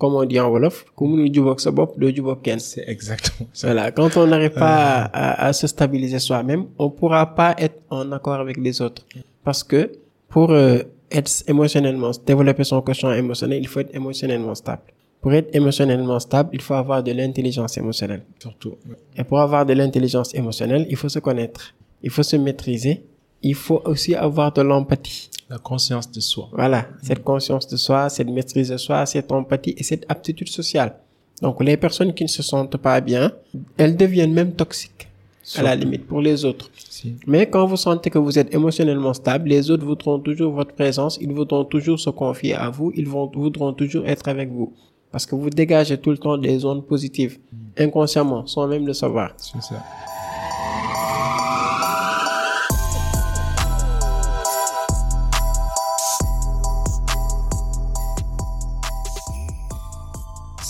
comme on dit en Wolof, ku mënul jubóog sa bopp doo jubóog kenn. C'est exactement ça. Voilà, quand on n'arrive pas à, à se stabiliser soi-même, on pourra pas être en accord avec les autres. Parce que pour euh, être émotionnellement, développer son quotient émotionnel, il faut être émotionnellement stable. Pour être émotionnellement stable, il faut avoir de l'intelligence émotionnelle. Surtout. ouais. Et pour avoir de l'intelligence émotionnelle, il faut se connaître, il faut se maîtriser, il faut aussi avoir de l'empathie. La conscience de soi. Voilà, cette conscience de soi, cette maîtrise de soi, cette empathie et cette aptitude sociale. Donc les personnes qui ne se sentent pas bien, elles deviennent même toxiques à la limite pour les autres. Si. Mais quand vous sentez que vous êtes émotionnellement stable, les autres voudront toujours votre présence, ils voudront toujours se confier à vous, ils vont, voudront toujours être avec vous. Parce que vous dégagez tout le temps des zones positives, inconsciemment, sans même le savoir. C'est ça.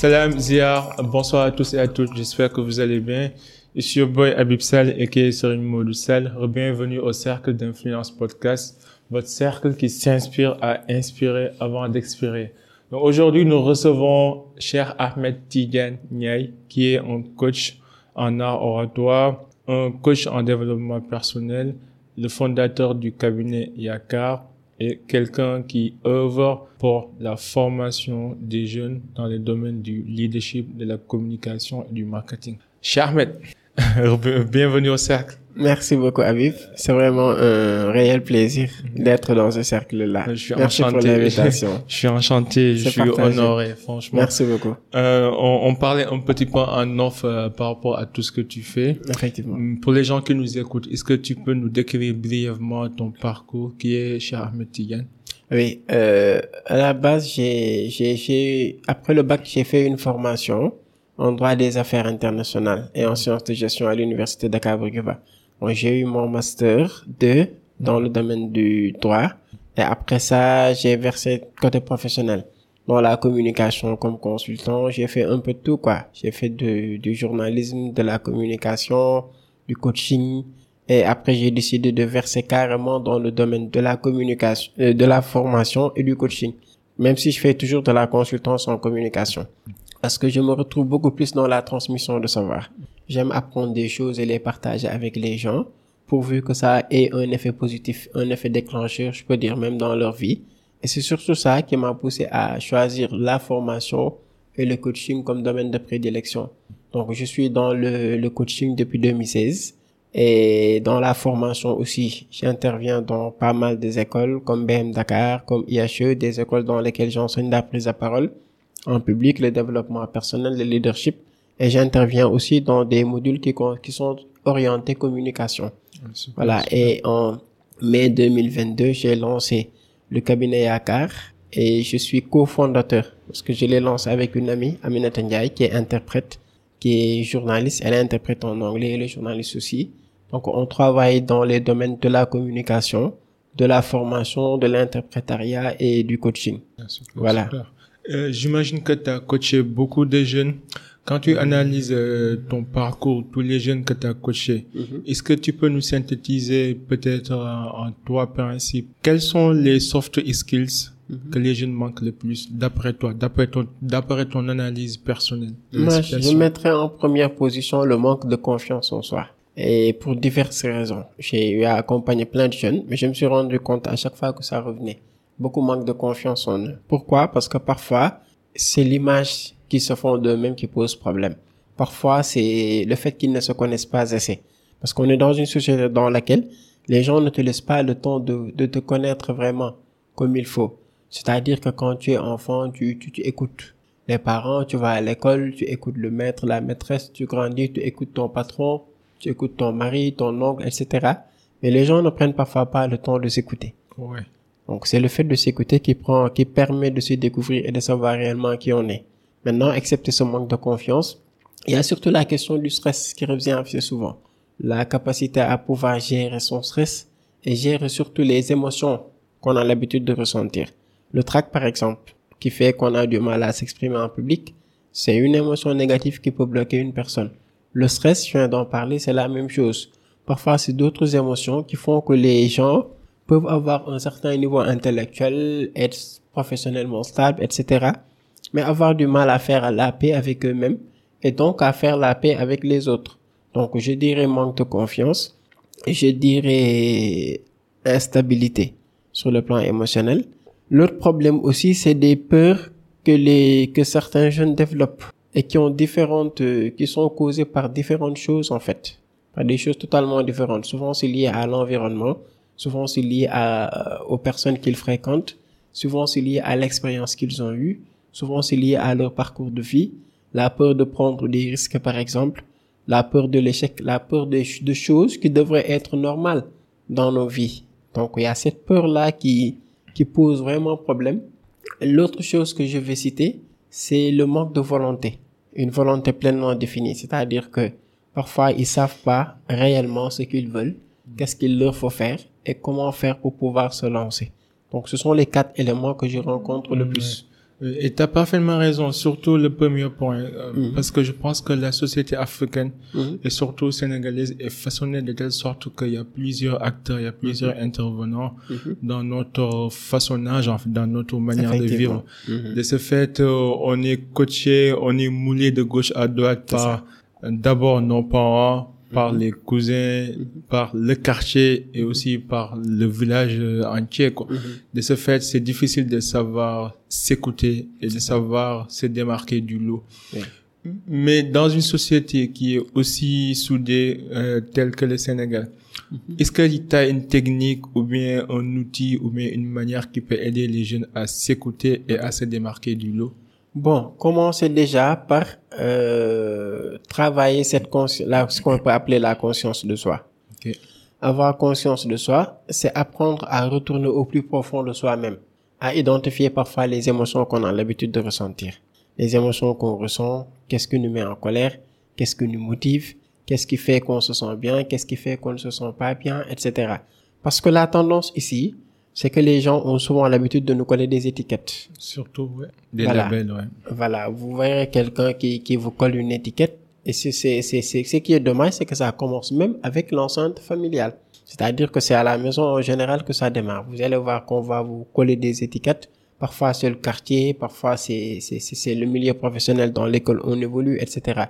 Salam Ziyar, bonsoir à tous et à toutes, j'espère que vous allez bien. Suis your boy Habib Sal et qui est Serine Modou Sal. Bienvenue au Cercle d'Influence Podcast, votre cercle qui s'inspire à inspirer avant d'expirer. Donc aujourd'hui, nous recevons cher Ahmed Tigan Niaï, qui est un coach en art oratoire, un coach en développement personnel, le fondateur du cabinet Yakar et quelqu'un qui œuvre pour la formation des jeunes dans les domaines du leadership, de la communication et du marketing. Ahmed, bienvenue au cercle. Merci beaucoup, Aviv. C'est vraiment un réel plaisir d'être dans ce cercle-là. Je suis Merci pour enchanté. l'invitation. Je suis enchanté, je suis partagé. honoré, franchement. Merci beaucoup. Euh, on, on parlait un petit peu en off euh, par rapport à tout ce que tu fais. Effectivement. Hum, Pour les gens qui nous écoutent, est-ce que tu peux nous décrire brièvement ton parcours qui est chez Ahmed Tigan Oui, euh, à la base, j'ai, j'ai, j'ai, après le bac, j'ai fait une formation en droit des affaires internationales et en sciences de gestion à l'université d'Akabriguba. Bon, j'ai eu mon master 2 dans le domaine du droit et après ça, j'ai versé côté professionnel. Dans la communication comme consultant, j'ai fait un peu de tout, quoi. J'ai fait du journalisme, de la communication, du coaching, et après, j'ai décidé de verser carrément dans le domaine de la communication, euh, de la formation et du coaching. Même si je fais toujours de la consultance en communication. Parce que je me retrouve beaucoup plus dans la transmission de savoir. J'aime apprendre des choses et les partager avec les gens, pourvu que ça ait un effet positif, un effet déclencheur, je peux dire même dans leur vie. Et c'est surtout ça qui m'a poussé à choisir la formation et le coaching comme domaine de prédilection. Donc, je suis dans le, coaching depuis 2016. Et dans la formation aussi, j'interviens dans pas mal des écoles comme BM Dakar, comme IHE, des écoles dans lesquelles j'enseigne la prise de parole en public, le développement personnel, le leadership. Et j'interviens aussi dans des modules qui, sont orientés communication. Voilà. Et en mai 2022, j'ai lancé le cabinet Yakar et je suis cofondateur parce que je l'ai lancé avec une amie, Aminata Ndiaye, qui est interprète, qui est journaliste. Elle est interprète en anglais, elle est journaliste aussi. Donc, on travaille dans les domaines de la communication, de la formation, de l'interprétariat et du coaching. Ah, super, Voilà. super. Euh, J'imagine que tu as coaché beaucoup de jeunes. Quand tu analyses euh, ton parcours, tous les jeunes que tu as coachés, est-ce que tu peux nous synthétiser peut-être en, en trois principes? Quels sont les soft skills que les jeunes manquent le plus, d'après toi, d'après ton, ton analyse personnelle Moi, je mettrais en première position le manque de confiance en soi. Et pour diverses raisons. J'ai eu à accompagner plein de jeunes, mais je me suis rendu compte à chaque fois que ça revenait. Beaucoup manquent de confiance en eux. Pourquoi? Parce que parfois, c'est l'image qu'ils se font d'eux-mêmes qui pose problème. Parfois, c'est le fait qu'ils ne se connaissent pas assez. Parce qu'on est dans une société dans laquelle les gens ne te laissent pas le temps de, de te connaître vraiment comme il faut. C'est-à-dire que quand tu es enfant, tu, tu, tu écoutes les parents, tu vas à l'école, tu écoutes le maître, la maîtresse, tu grandis, tu écoutes ton patron, tu écoutes ton mari, ton oncle, etc. Mais les gens ne prennent parfois pas le temps de s'écouter. Ouais. Donc c'est le fait de s'écouter qui prend, qui permet de se découvrir et de savoir réellement qui on est. Maintenant, accepter ce manque de confiance, il y a surtout la question du stress qui revient assez souvent. La capacité à pouvoir gérer son stress et gérer surtout les émotions qu'on a l'habitude de ressentir. Le trac, par exemple, qui fait qu'on a du mal à s'exprimer en public, c'est une émotion négative qui peut bloquer une personne. Le stress, je viens d'en parler, c'est la même chose. Parfois, c'est d'autres émotions qui font que les gens peuvent avoir un certain niveau intellectuel, être professionnellement stable, etc. mais avoir du mal à faire la paix avec eux-mêmes et donc à faire la paix avec les autres. Donc je dirais manque de confiance, je dirais instabilité sur le plan émotionnel. L'autre problème aussi, c'est des peurs que les que certains jeunes développent et qui ont différentes qui sont causées par différentes choses en fait, par des choses totalement différentes. Souvent c'est lié à l'environnement, souvent c'est lié à aux personnes qu'ils fréquentent, souvent c'est lié à l'expérience qu'ils ont eue, souvent c'est lié à leur parcours de vie, la peur de prendre des risques par exemple, la peur de l'échec, la peur de, de choses qui devraient être normales dans nos vies. Donc il y a cette peur là qui qui pose vraiment problème. L'autre chose que je vais citer, c'est le manque de volonté. Une volonté pleinement définie, c'est-à-dire que parfois ils savent pas réellement ce qu'ils veulent, qu'est-ce qu'il leur faut faire et comment faire pour pouvoir se lancer. Donc ce sont les quatre éléments que je rencontre le plus. Euh, Et tu as parfaitement raison, surtout le premier point, euh, Mhm. parce que je pense que la société africaine Mhm. et surtout sénégalaise est façonnée de telle sorte qu'il y a plusieurs acteurs, il y a plusieurs intervenants Mhm. dans notre façonnage, en fait, dans notre manière de vivre. De ce fait, euh, on est coaché, on est moulé de gauche à droite par d'abord nos parents, par Mhm. les cousins, par le quartier et aussi par le village euh, entier. Quoi. Mhm. De ce fait, c'est difficile de savoir s'écouter et de savoir se démarquer du lot. Oui. Mais dans une société qui est aussi soudée euh, telle que le Sénégal, est-ce que tu as une technique ou bien un outil ou bien une manière qui peut aider les jeunes à s'écouter et à se démarquer du lot? Bon, commencez déjà par euh, travailler cette conscience, là, ce qu'on peut appeler la conscience de soi. Ok. Avoir conscience de soi, c'est apprendre à retourner au plus profond de soi-même, à identifier parfois les émotions qu'on a l'habitude de ressentir. Les émotions qu'on ressent, qu'est-ce qui nous met en colère, qu'est-ce qui nous motive, qu'est-ce qui fait qu'on se sent bien, qu'est-ce qui fait qu'on ne se sent pas bien, etc. Parce que la tendance ici, c'est que les gens ont souvent l'habitude de nous coller des étiquettes. Surtout, ouais. Des Voilà. labels, ouais. Voilà, vous verrez quelqu'un qui, qui vous colle une étiquette. Et c'est, c'est, c'est, c'est, ce qui est dommage, c'est que ça commence même avec l'enceinte familiale. C'est-à-dire que c'est à la maison en général que ça démarre. Vous allez voir qu'on va vous coller des étiquettes. Parfois c'est le quartier, parfois c'est, c'est, c'est, c'est le milieu professionnel dans l'école où on évolue, etc.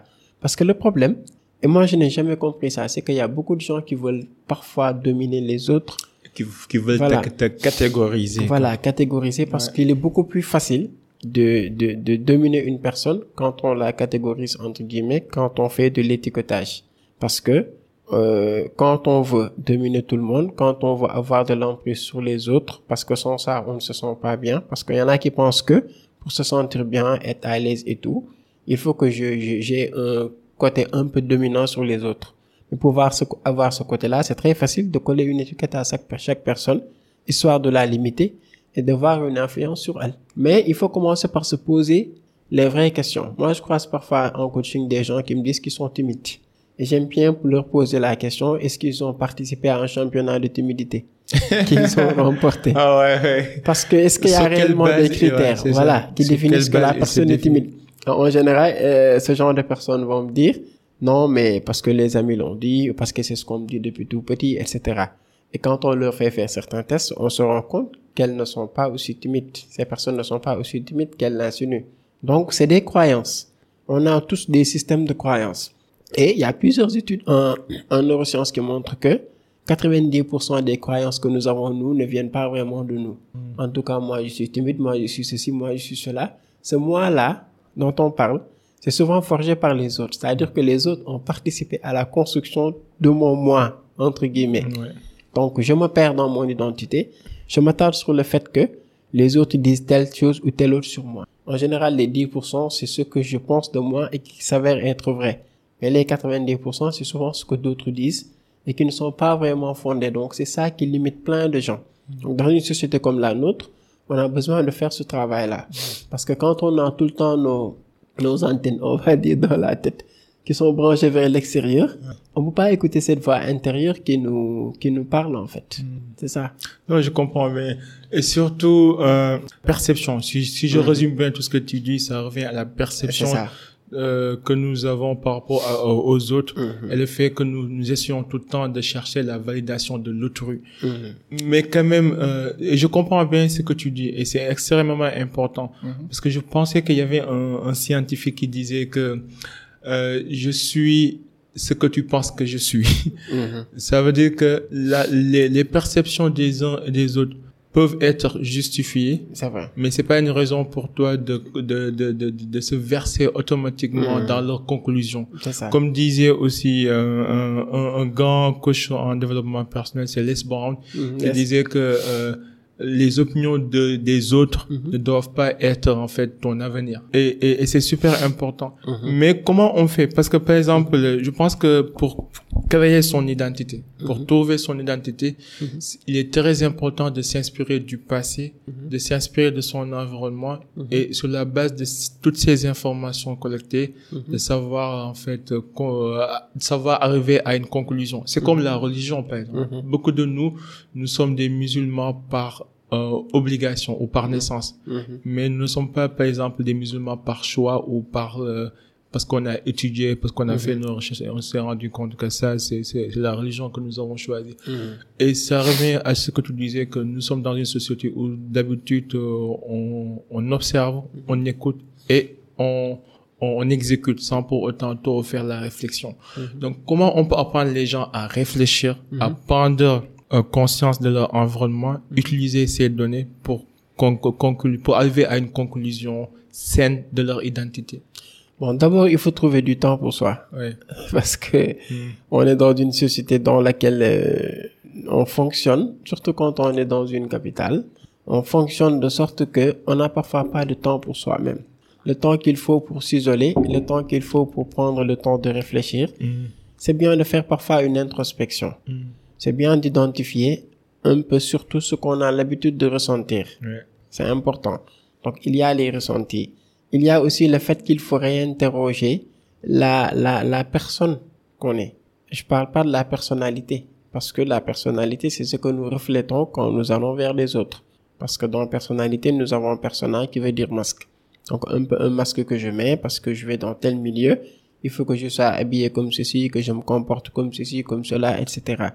Parce que le problème, et moi je n'ai jamais compris ça, c'est qu'il y a beaucoup de gens qui veulent parfois dominer les autres Qui, qui veulent Voilà. te, te catégoriser. voilà, catégoriser parce Ouais. qu'il est beaucoup plus facile de, de, de dominer une personne quand on la catégorise entre guillemets, quand on fait de l'étiquetage. Parce que euh, quand on veut dominer tout le monde, quand on veut avoir de l'emprise sur les autres, parce que sans ça, on ne se sent pas bien, parce qu'il y en a qui pensent que pour se sentir bien, être à l'aise et tout, il faut que je, je- j'ai un côté un peu dominant sur les autres. Mais pour avoir ce, avoir ce côté-là, c'est très facile de coller une étiquette à chaque, chaque personne, histoire de la limiter et d'avoir une influence sur elle. Mais il faut commencer par se poser les vraies questions. Moi, je croise parfois en coaching des gens qui me disent qu'ils sont timides. Et j'aime bien leur poser la question, est-ce qu'ils ont participé à un championnat de timidité qu'ils ont remporté? Ah ouais, ouais. Parce que est-ce qu'il y a réellement base- des critères, ouais, voilà, qui Sur définissent que la personne est timide En général, euh, ce genre de personnes vont me dire, non, mais parce que les amis l'ont dit, ou parce que c'est ce qu'on me dit depuis tout petit, etc. Et quand on leur fait faire certains tests, on se rend compte qu'elles ne sont pas aussi timides. Ces personnes ne sont pas aussi timides qu'elles l'insinuent. Donc, c'est des croyances. On a tous des systèmes de croyances. Et il y a plusieurs études en, en neurosciences qui montrent que 90% des croyances que nous avons, nous, ne viennent pas vraiment de nous. En tout cas, moi, je suis timide, moi, je suis ceci, moi, je suis cela. Ce moi-là dont on parle, c'est souvent forgé par les autres. C'est-à-dire que les autres ont participé à la construction de mon moi, entre guillemets. Ouais. Donc, je me perds dans mon identité. Je m'attarde sur le fait que les autres disent telle chose ou telle autre sur moi. En général, les 10%, c'est ce que je pense de moi et qui s'avère être vrai. Mais les 90%, c'est souvent ce que d'autres disent et qui ne sont pas vraiment fondés. Donc, c'est ça qui limite plein de gens. Donc, dans une société comme la nôtre, on a besoin de faire ce travail-là. Parce que quand on a tout le temps nos, nos antennes, on va dire, dans la tête, qui sont branchées vers l'extérieur, on peut pas écouter cette voix intérieure qui nous, qui nous parle, en fait. C'est ça. Non, je comprends bien. Et surtout, euh, perception. Si, si je résume bien tout ce que tu dis, ça revient à la C'est perception ça. Euh, que nous avons par rapport à- aux autres Mhm. et le fait que nous, nous essayons tout le temps de chercher la validation de l'autrui. Mhm. Mais quand même, euh, et je comprends bien ce que tu dis et c'est extrêmement important parce que je pensais qu'il y avait un, un scientifique qui disait que euh, je suis ce que tu penses que je suis. Mhm. Ça veut dire que la, les, les perceptions des uns et des autres peuvent être justifiées, C'est vrai. mais c'est pas une raison pour toi de de de de, de se verser automatiquement Mhm. dans leurs conclusions. C'est ça. Comme disait aussi euh, un, un, un grand coach en développement personnel, c'est Les Brown, Mhm. qui Yes. disait que euh, les opinions de, des autres Mhm. ne doivent pas être en fait ton avenir. Et, et, et c'est super important. Mhm. Mais comment on fait? Parce que par exemple, je pense que pour créer son identité, pour Mhm. trouver son identité, il est très important de s'inspirer du passé, de s'inspirer de son environnement et sur la base de toutes ces informations collectées, de savoir en fait, euh, euh, de savoir arriver à une conclusion. C'est comme la religion par exemple. Beaucoup de nous, nous sommes des musulmans par euh, obligation ou par naissance, Mhm. mais nous ne sommes pas par exemple des musulmans par choix ou par euh, parce qu'on a étudié, parce qu'on a Mhm. fait nos recherches et on s'est rendu compte que ça, c'est la religion que nous avons choisie. Mhm. Et ça revient à ce que tu disais, que nous sommes dans une société où d'habitude euh, on, on observe, on écoute et on, on exécute sans pour autant trop faire la réflexion. Mhm. Donc comment on peut apprendre les gens à réfléchir, à Mhm. prendre conscience de leur environnement, utiliser ces données pour, conc- conclu- pour arriver à une conclusion saine de leur identité. Bon, d'abord, il faut trouver du temps pour soi. Ouais. Parce que Mm. on est dans une société dans laquelle euh, on fonctionne, surtout quand on est dans une capitale. On fonctionne de sorte que on n'a parfois pas de temps pour soi-même. Le temps qu'il faut pour s'isoler, le temps qu'il faut pour prendre le temps de réfléchir. Mm. C'est bien de faire parfois une introspection. Mm. C'est bien d'identifier un peu surtout ce qu'on a l'habitude de ressentir. Ouais. C'est important. Donc, il y a les ressentis. Il y a aussi le fait qu'il faut réinterroger la, la, la personne qu'on est. Je parle pas de la personnalité. Parce que la personnalité, c'est ce que nous reflétons quand nous allons vers les autres. Parce que dans la personnalité, nous avons un personnage qui veut dire masque. Donc, un peu un masque que je mets parce que je vais dans tel milieu. Il faut que je sois habillé comme ceci, que je me comporte comme ceci, comme cela, etc.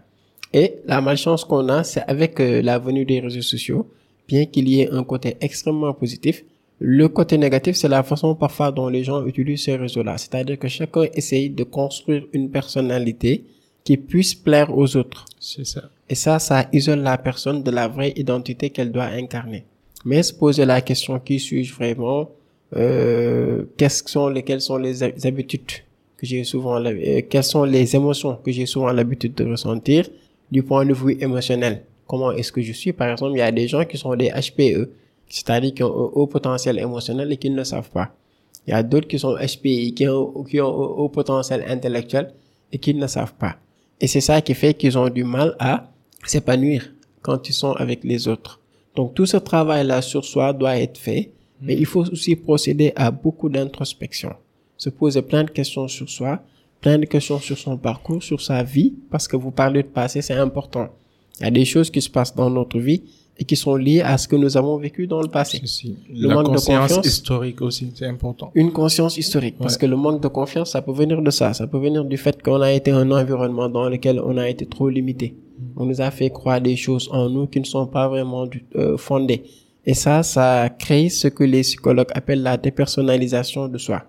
Et la malchance qu'on a, c'est avec euh, la venue des réseaux sociaux, bien qu'il y ait un côté extrêmement positif, le côté négatif, c'est la façon parfois dont les gens utilisent ces réseaux-là. C'est-à-dire que chacun essaye de construire une personnalité qui puisse plaire aux autres. C'est ça. Et ça, ça isole la personne de la vraie identité qu'elle doit incarner. Mais se poser la question, qui suis-je vraiment euh, Qu'est-ce que sont les, quelles sont les hab- habitudes que j'ai souvent, euh, quelles sont les émotions que j'ai souvent l'habitude de ressentir du point de vue émotionnel Comment est-ce que je suis? Par exemple, il y a des gens qui sont des HPE, c'est-à-dire qui ont un haut potentiel émotionnel et qui ne le savent pas. Il y a d'autres qui sont HPI, qui ont, qui ont un haut potentiel intellectuel et qui ne le savent pas. Et c'est ça qui fait qu'ils ont du mal à s'épanouir quand ils sont avec les autres. Donc tout ce travail-là sur soi doit être fait, mais il faut aussi procéder à beaucoup d'introspection. Se poser plein de questions sur soi, plein de questions sur son parcours, sur sa vie, parce que vous parlez de passé, c'est important. Il y a des choses qui se passent dans notre vie et qui sont liées à ce que nous avons vécu dans le passé. Ceci. Le La manque de conscience confiance. historique aussi, c'est important. Une conscience historique, parce que le manque de confiance, ça peut venir de ça. Ça peut venir du fait qu'on a été un environnement dans lequel on a été trop limité. On nous a fait croire des choses en nous qui ne sont pas vraiment du- euh, fondées. Et ça, ça crée ce que les psychologues appellent la dépersonnalisation de soi.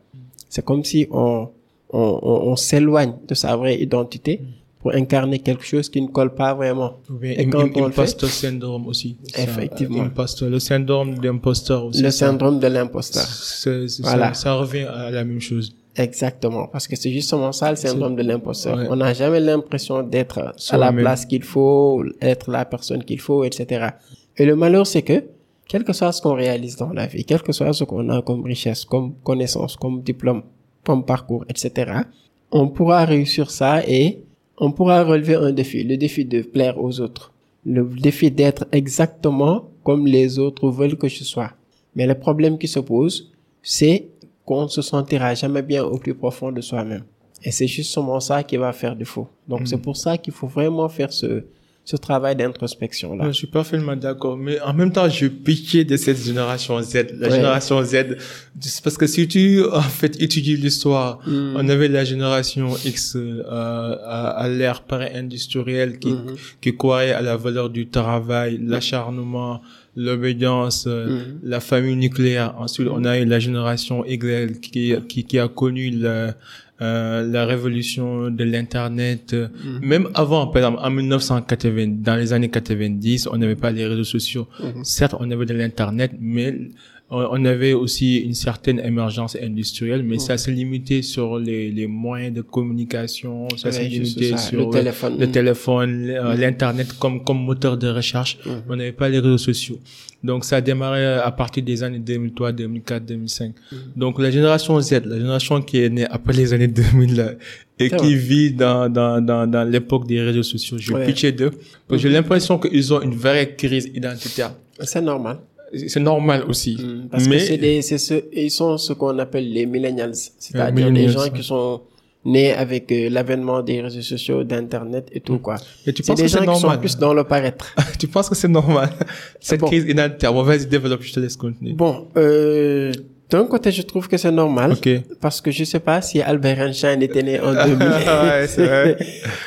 C'est comme si on, on, on, on s'éloigne de sa vraie identité pour incarner quelque chose qui ne colle pas vraiment. Ou bien Et im- quand im- on le fait- imposteur syndrome aussi. Effectivement. imposteur, le syndrome d'imposteur aussi. Le ça- syndrome de l'imposteur. Voilà. ça, ça revient à la même chose. Exactement, parce que c'est justement ça le syndrome de l'imposteur. Ouais. On n'a jamais l'impression d'être à la place qu'il faut, être la personne qu'il faut, etc. Et le malheur, c'est que, quel que soit ce qu'on réalise dans la vie, quel que soit ce qu'on a comme richesse, comme connaissance, comme diplôme, comme parcours, etc., on pourra réussir ça et on pourra relever un défi, le défi de plaire aux autres, le défi d'être exactement comme les autres veulent que je sois. Mais le problème qui se pose, c'est qu'on ne se sentira jamais bien au plus profond de soi-même. Et c'est justement ça qui va faire défaut. Donc c'est pour ça qu'il faut vraiment faire ce, ce travail d'introspection là. Je suis parfaitement d'accord, mais en même temps, je piquais de cette génération Z. La génération Z, parce que si tu en fait étudies l'histoire, Hmm. on avait la génération X euh, à, à l'ère pré-industrielle qui Mhm. qui croyait à la valeur du travail, l'acharnement, l'obédience, euh, Mhm. la famille nucléaire. Ensuite, on a eu la génération Y qui qui, qui a connu la euh, la révolution de l'internet euh, Mhm. même avant par exemple en 1980 dans les années 90 on n'avait pas les réseaux sociaux Mhm. certes on avait de l'internet mais on on avait aussi une certaine émergence industrielle mais ça s'est limité sur les, les moyens de communication ça s'est Ouais, limité sur le téléphone. le Mhm. téléphone euh, l'internet comme comme moteur de recherche Mhm. on n'avait pas les réseaux sociaux donc ça a démarré à partir des années 2003 2004 2005 Mhm. donc la génération Z la génération qui est née après les années 2000 là, et qui vrai. vit dans dans dans, dans l'époque des réseaux sociaux je Ouais. Mhm. pitchais d'eux j'ai l'impression qu'ils ont une vraie crise identitaire C'est normal. C'est normal aussi Mm, Parce mais que c'est des, c'est ce, ils sont ce qu'on appelle les millennials. C'est-à-dire des gens qui sont nés avec euh, l'avènement des réseaux sociaux, d'internet et tout quoi. mais tu penses des que c'est gens qui sont normal? plus dans le paraître. tu penses que c'est normal? Cette Bon. crise bon vas-y développe je te laisse continuer Bon, euh, d'un côté, je trouve que c'est normal. ok Parce que je sais pas si Albert Einstein était né en 2000. Ouais.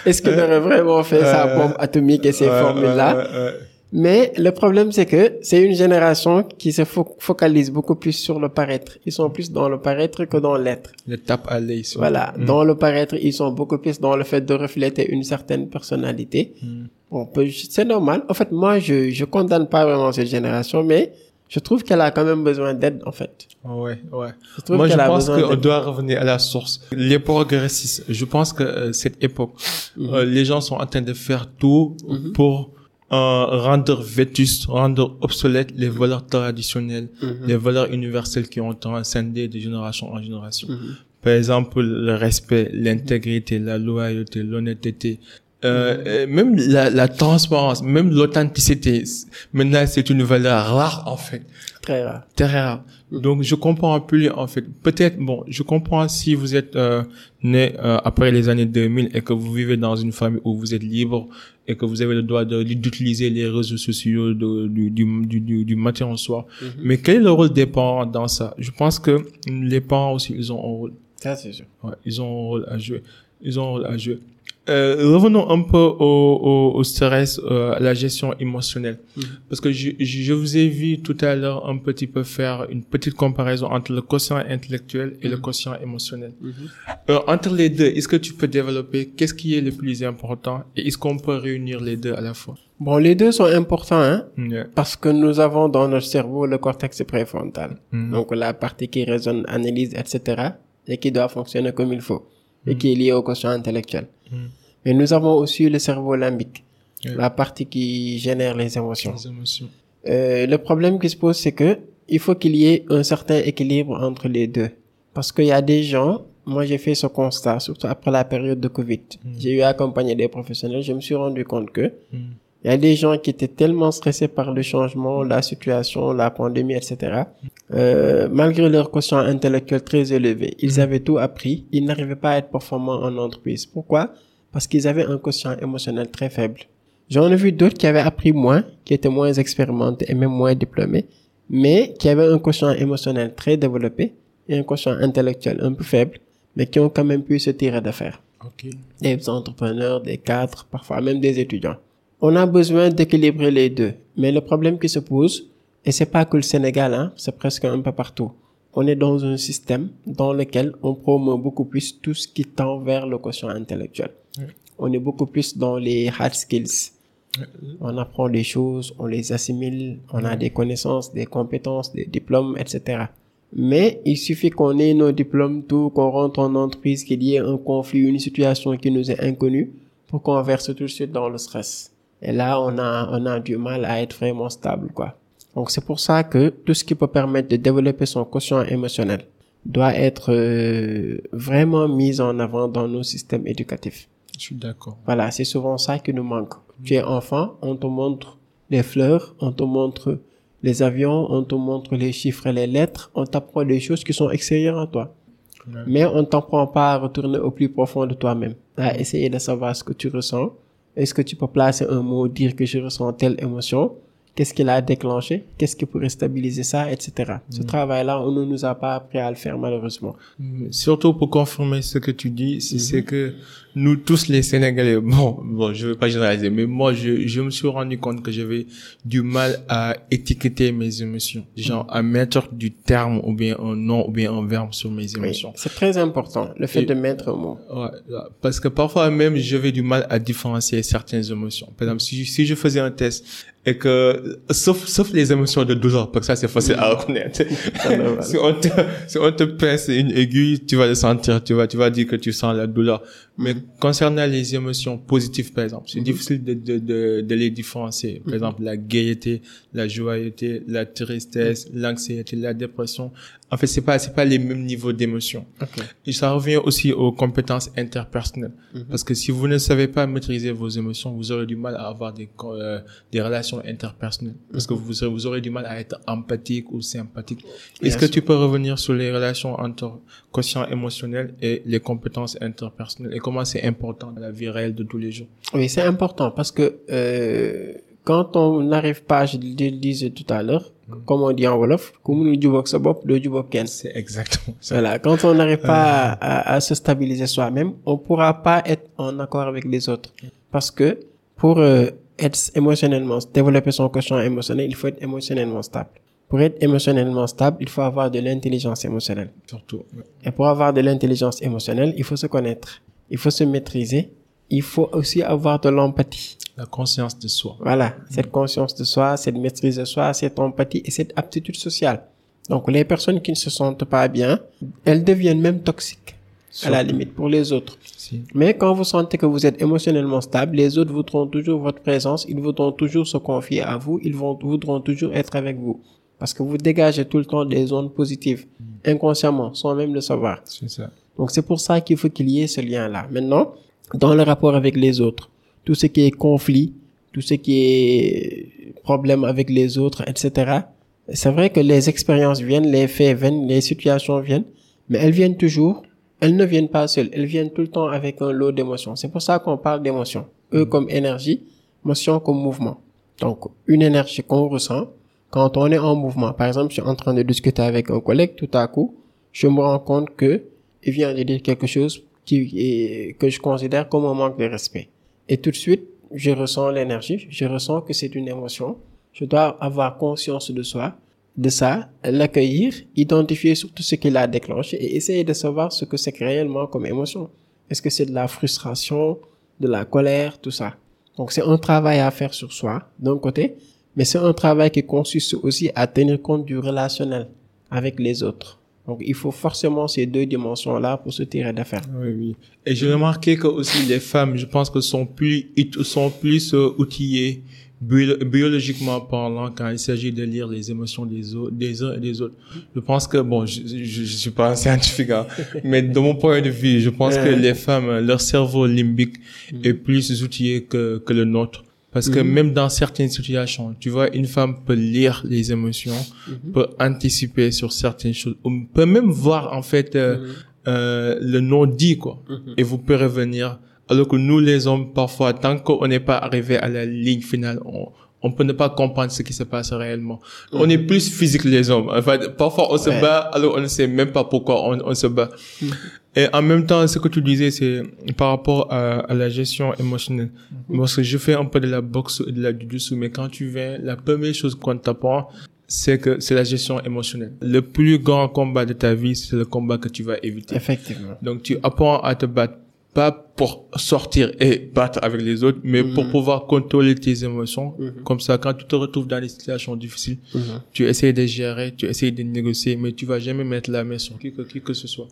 Est-ce qu'il aurait vraiment fait sa bombe atomique et ces formules-là? Mais le problème, c'est que c'est une génération qui se fo- focalise beaucoup plus sur le paraître. Ils sont plus dans le paraître que dans l'être. le tape à l'œil Voilà. Mm. Dans le paraître, ils sont beaucoup plus dans le fait de refléter une certaine personnalité. Mm. On peut, c'est normal. En fait, moi, je, je condamne pas vraiment cette génération, mais je trouve qu'elle a quand même besoin d'aide, en fait. Ouais, ouais. Je Moi, je pense qu'on doit revenir à la source. Les progressistes, je pense que euh, cette époque, Mhm. euh, les gens sont en train de faire tout pour euh, rendre vétustes, rendre obsolètes les valeurs traditionnelles, Mhm. les valeurs universelles qui ont transcendé de génération en génération. Mhm. Par exemple, le respect, l'intégrité, la loyauté, l'honnêteté, euh, Mhm. euh, même la, la transparence, même l'authenticité. Maintenant, c'est une valeur rare en fait Très rare. très rare. Donc je comprends plus en fait. Peut-être bon, je comprends si vous êtes euh, né euh, après les années 2000 et que vous vivez dans une famille où vous êtes libre et que vous avez le droit de- d'utiliser les réseaux sociaux de- du, du, du, du, du matin au soir. Mais quel est le rôle des parents dans ça? Je pense que les parents aussi ils ont un rôle. Ça, c'est sûr. Ouais, ils ont un rôle à jouer. Ils ont un rôle à jouer. Euh, revenons un peu au, au, au stress, euh, à la gestion émotionnelle. Mhm. Parce que je, je vous ai vu tout à l'heure un petit peu faire une petite comparaison entre le quotient intellectuel et le quotient émotionnel. Mhm. Euh, entre les deux, est-ce que tu peux développer qu'est-ce qui est le plus important et est-ce qu'on peut réunir les deux à la fois? Bon, les deux sont importants, hein, Ouais. parce que nous avons dans notre cerveau le cortex préfrontal. Mhm. Donc, la partie qui raisonne, analyse, etc., et qui doit fonctionner comme il faut, et qui est liée au quotient intellectuel. Mais nous avons aussi le cerveau limbique, la partie qui génère les émotions. Les émotions. Euh, le problème qui se pose, c'est que il faut qu'il y ait un certain équilibre entre les deux. Parce qu'il y a des gens, moi j'ai fait ce constat, surtout après la période de Covid. J'ai eu à accompagner des professionnels, je me suis rendu compte que Mhm. il y a des gens qui étaient tellement stressés par le changement, la situation, la pandémie, etc. Euh, malgré leur quotient intellectuel très élevé, ils avaient tout appris, ils n'arrivaient pas à être performants en entreprise. Pourquoi? Parce qu'ils avaient un quotient émotionnel très faible. J'en ai vu d'autres qui avaient appris moins, qui étaient moins expérimentés et même moins diplômés, mais qui avaient un quotient émotionnel très développé et un quotient intellectuel un peu faible, mais qui ont quand même pu se tirer d'affaire Ok. des entrepreneurs, des cadres, parfois même des étudiants. On a besoin d'équilibrer les deux. Mais le problème qui se pose, et c'est pas que le Sénégal, hein, c'est presque un peu partout. On est dans un système dans lequel on promeut beaucoup plus tout ce qui tend vers le quotient intellectuel. On est beaucoup plus dans les hard skills. On apprend des choses, on les assimile, on a des connaissances, des compétences, des diplômes, etc. Mais il suffit qu'on ait nos diplômes, tout, qu'on rentre en entreprise, qu'il y ait un conflit, une situation qui nous est inconnue, pour qu'on verse tout de suite dans le stress. Et là, on a, on a du mal à être vraiment stable, quoi. Donc c'est pour ça que tout ce qui peut permettre de développer son quotient émotionnel doit être euh, vraiment mis en avant dans nos systèmes éducatifs. Je suis d'accord. Voilà, c'est souvent ça qui nous manque. Tu es enfant, on te montre les fleurs, on te montre les avions, on te montre les chiffres et les lettres, on t'apprend des choses qui sont extérieures à toi. Mais on ne t'apprend pas à retourner au plus profond de toi-même, à essayer de savoir ce que tu ressens Est-ce que tu peux placer un mot, dire que je ressens telle émotion? Qu'est-ce qui l'a déclenché Qu'est-ce qui pourrait stabiliser ça, etc. Ce travail-là, on ne nous a pas appris à le faire malheureusement. Surtout pour confirmer ce que tu dis, c'est que nous tous les Sénégalais, bon, bon, je veux pas généraliser, mais moi, je, je me suis rendu compte que j'avais du mal à étiqueter mes émotions, genre à mettre du terme ou bien un nom ou bien un verbe sur mes émotions. c'est très important, le fait de mettre un mot. Ouais, parce que parfois même, j'avais du mal à différencier certaines émotions. Par exemple, si, si je faisais un test et que, sauf, sauf les émotions de douleur, parce que ça, c'est facile à reconnaître. si on te, si on te pince une aiguille, tu vas le sentir, tu vas, tu vas dire que tu sens la douleur. Mais concernant les émotions positives, par exemple, c'est mhm. difficile de, de, de, de, les différencier. Par mhm. exemple, la gaieté, la joyeté, la tristesse, mhm. l'anxiété, la dépression. En fait, c'est pas, c'est pas les mêmes niveaux d'émotions. Et ça revient aussi aux compétences interpersonnelles. Parce que si vous ne savez pas maîtriser vos émotions, vous aurez du mal à avoir des, euh, des relations interpersonnelles. Parce que vous, vous aurez du mal à être empathique ou sympathique. Est-ce que tu peux revenir sur les relations entre quotient émotionnel et les compétences interpersonnelles et comment c'est important dans la vie réelle de tous les jours? Oui, c'est important parce que euh, quand on n'arrive pas, je le disais tout à l'heure, mm. comme on dit en Wolof, c'est exactement ça. Voilà, quand on n'arrive pas à, à, se stabiliser soi-même, on pourra pas être en accord avec les autres. Parce que pour euh, être émotionnellement, développer son quotient émotionnel, il faut être émotionnellement stable. Pour être émotionnellement stable, il faut avoir de l'intelligence émotionnelle. Surtout. Et pour avoir de l'intelligence émotionnelle, il faut se connaître. Il faut se maîtriser. Il faut aussi avoir de l'empathie. La conscience de soi. Voilà. Cette conscience de soi, cette maîtrise de soi, cette empathie et cette aptitude sociale. Donc, les personnes qui ne se sentent pas bien, elles deviennent même toxiques. À la limite, pour les autres. Mais quand vous sentez que vous êtes émotionnellement stable, les autres voudront toujours votre présence, ils voudront toujours se confier à vous, ils vont, voudront toujours être avec vous. Parce que vous dégagez tout le temps des zones positives, inconsciemment, sans même le savoir. C'est ça. Donc c'est pour ça qu'il faut qu'il y ait ce lien-là. Maintenant, dans le rapport avec les autres, tout ce qui est conflit, tout ce qui est problème avec les autres, etc. C'est vrai que les expériences viennent, les faits viennent, les situations viennent, mais elles viennent toujours. Elles ne viennent pas seules, elles viennent tout le temps avec un lot d'émotions. C'est pour ça qu'on parle d'émotions. Eux comme énergie, émotion comme mouvement. Donc une énergie qu'on ressent, quand on est en mouvement, par exemple, je suis en train de discuter avec un collègue, tout à coup, je me rends compte que il vient de dire quelque chose qui que je considère comme un manque de respect. Et tout de suite, je ressens l'énergie, je ressens que c'est une émotion. Je dois avoir conscience de soi, de ça, l'accueillir, identifier surtout ce qui l'a déclenché et essayer de savoir ce que c'est réellement comme émotion. Est-ce que c'est de la frustration, de la colère, tout ça? Donc c'est un travail à faire sur soi, d'un côté, mais c'est un travail qui consiste aussi à tenir compte du relationnel avec les autres. Donc, il faut forcément ces deux dimensions-là pour se tirer d'affaire. Oui, oui. Et j'ai remarqué que aussi les femmes, je pense que sont plus, sont plus euh, outillées biologiquement parlant quand il s'agit de lire les émotions des autres, des uns et des autres. Je pense que bon, je, je, je suis pas un scientifique, hein, mais de mon point de vue, je pense que les femmes, leur cerveau limbique est plus outillé que que le nôtre. Parce que mhm. même dans certaines situations, tu vois, une femme peut lire les émotions, mhm. peut anticiper sur certaines choses, on peut même voir en fait euh, mhm. euh, le non dit quoi, et vous pouvez revenir. Alors que nous les hommes, parfois, tant qu'on n'est pas arrivé à la ligne finale, on, on peut ne pas comprendre ce qui se passe réellement. On est plus physique les hommes. Enfin, parfois on se bat alors on ne sait même pas pourquoi on, on se bat. Et en même temps, ce que tu disais, c'est par rapport à, à, la gestion émotionnelle. Parce que je fais un peu de la boxe et de la jujutsu, mais quand tu viens, la première chose qu'on t'apprend, c'est que c'est la gestion émotionnelle. Le plus grand combat de ta vie, c'est le combat que tu vas éviter. Effectivement. Donc tu apprends à te battre pas pour sortir et battre avec les autres, mais pour mhm. pouvoir contrôler tes émotions. Mhm. Comme ça, quand tu te retrouves dans des situations difficiles, mhm. tu essaies de gérer, tu essaies de négocier, mais tu vas jamais mettre la main sur qui que, qui que ce soit.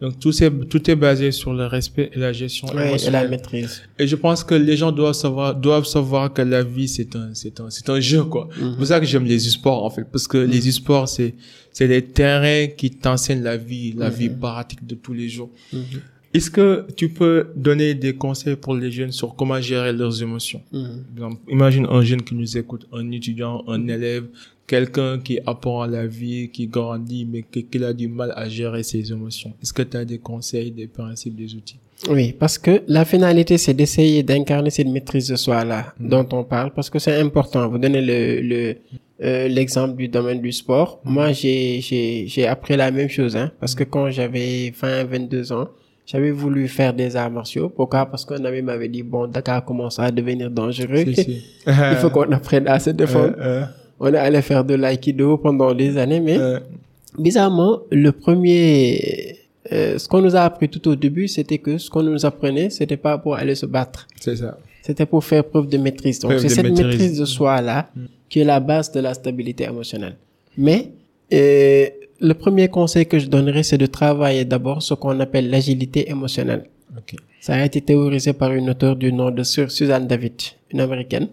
Donc tout, est, tout est basé sur le respect et la gestion émotionnelle. Et la maîtrise. Et je pense que les gens doivent savoir, doivent savoir que la vie, c'est un, c'est un, c'est un jeu, quoi. C'est pour ça que j'aime les sports, en fait. Parce que les sports, c'est, c'est des terrains qui t'enseignent la vie, la vie pratique de tous les jours. Est-ce que tu peux donner des conseils pour les jeunes sur comment gérer leurs émotions? Mm-hmm. Imagine un jeune qui nous écoute, un étudiant, un élève, quelqu'un qui apprend à la vie, qui grandit, mais qui, a du mal à gérer ses émotions. Est-ce que tu as des conseils, des principes, des outils? Oui, parce que la finalité, c'est d'essayer d'incarner cette maîtrise de soi-là Mm. dont on parle, parce que c'est important. Vous donnez le, le, euh, l'exemple du domaine du sport. Mm. Moi, j'ai, j'ai, j'ai appris la même chose, hein, parce que quand j'avais 20, 22 ans, j'avais voulu faire des arts martiaux. Pourquoi? Parce qu'un ami m'avait dit, bon, Dakar commence à devenir dangereux. Si, si. Il faut qu'on apprenne à se défendre. Euh, On est allé faire de l'aïkido pendant des années, mais euh, bizarrement, le premier, euh, ce qu'on nous a appris tout au début, c'était que ce qu'on nous apprenait, c'était pas pour aller se battre. c'est ça. C'était pour faire preuve de maîtrise. Donc, c'est cette maîtrise. maîtrise de soi-là qui est la base de la stabilité émotionnelle. Mais, euh, le premier conseil que je donnerais, c'est de travailler d'abord ce qu'on appelle l'agilité émotionnelle. Ça a été théorisé par une auteure du nom de Su- Suzanne David, une américaine.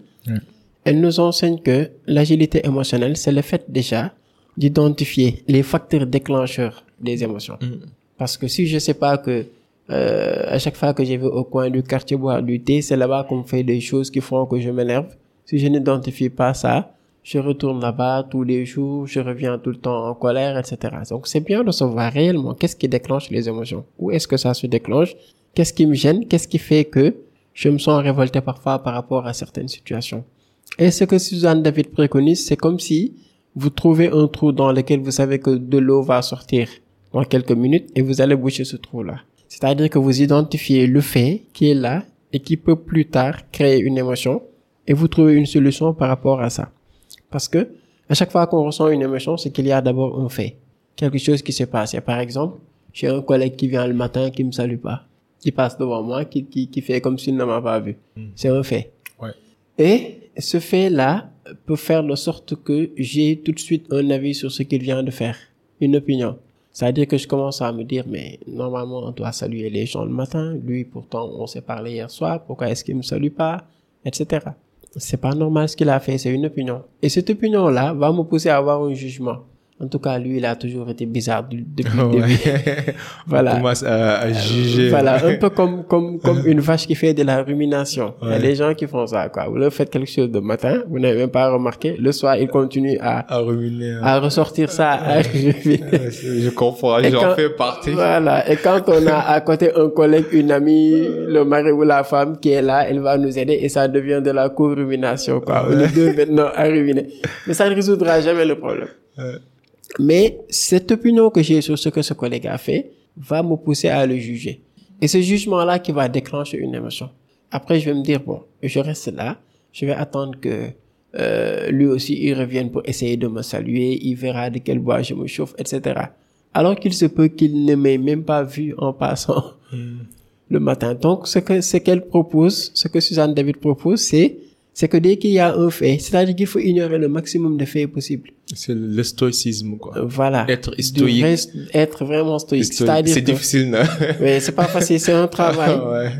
Elle nous enseigne que l'agilité émotionnelle, c'est le fait déjà d'identifier les facteurs déclencheurs des émotions. Mm. Parce que si je sais pas que euh, à chaque fois que je vais au coin du quartier boire du thé, c'est là-bas qu'on fait des choses qui font que je m'énerve. Si je n'identifie pas ça, je retourne là-bas tous les jours, je reviens tout le temps en colère, etc. Donc c'est bien de savoir réellement qu'est-ce qui déclenche les émotions. Où est-ce que ça se déclenche? Qu'est-ce qui me gêne? Qu'est-ce qui fait que je me sens révolté parfois par rapport à certaines situations? Et ce que Suzanne David préconise, c'est comme si vous trouvez un trou dans lequel vous savez que de l'eau va sortir dans quelques minutes et vous allez boucher ce trou-là. C'est-à-dire que vous identifiez le fait qui est là et qui peut plus tard créer une émotion et vous trouvez une solution par rapport à ça. Parce que à chaque fois qu'on ressent une émotion, c'est qu'il y a d'abord un fait, quelque chose qui se passe. Par exemple, j'ai un collègue qui vient le matin qui me salue pas, qui passe devant moi, qui, qui, qui fait comme s'il ne m'a pas vu. C'est un fait. Ouais. Et ce fait-là peut faire de sorte que j'ai tout de suite un avis sur ce qu'il vient de faire, une opinion. C'est-à-dire que je commence à me dire, mais normalement, on doit saluer les gens le matin. Lui, pourtant, on s'est parlé hier soir. Pourquoi est-ce qu'il me salue pas? Etc. C'est pas normal ce qu'il a fait. C'est une opinion. Et cette opinion-là va me pousser à avoir un jugement. En tout cas, lui, il a toujours été bizarre du- depuis le début. Ouais. Voilà. On commence à, à juger. Voilà, un peu comme, comme, comme une vache qui fait de la rumination. Il y a Ouais. des gens qui font ça, quoi. Vous leur faites quelque chose de matin, vous n'avez même pas remarqué. Le soir, ils continuent à, À ruminer. hein. à ressortir ça, à. Ouais, Je comprends, j'en fais partie. Voilà. Et quand on a à côté un collègue, une amie, le mari ou la femme qui est là, elle va nous aider et ça devient de la co-rumination, quoi. On est deux maintenant à ruminer. Mais ça ne résoudra jamais le problème. Ouais. Mais cette opinion que j'ai sur ce que ce collègue a fait va me pousser à le juger. Et ce jugement-là qui va déclencher une émotion. Après, je vais me dire, bon, je reste là, je vais attendre que euh, lui aussi il revienne pour essayer de me saluer, il verra de quel bois je me chauffe, etc. Alors qu'il se peut qu'il ne m'ait même pas vu en passant le matin. Donc, ce que ce qu'elle propose, ce que Suzanne David propose, c'est c'est que dès qu'il y a un fait, c'est-à-dire qu'il faut ignorer le maximum de faits possibles. C'est le stoïcisme, quoi. Voilà. Être stoïque. vrai- être vraiment stoïque. C'est difficile, non? oui, c'est pas facile, c'est un travail. ouais.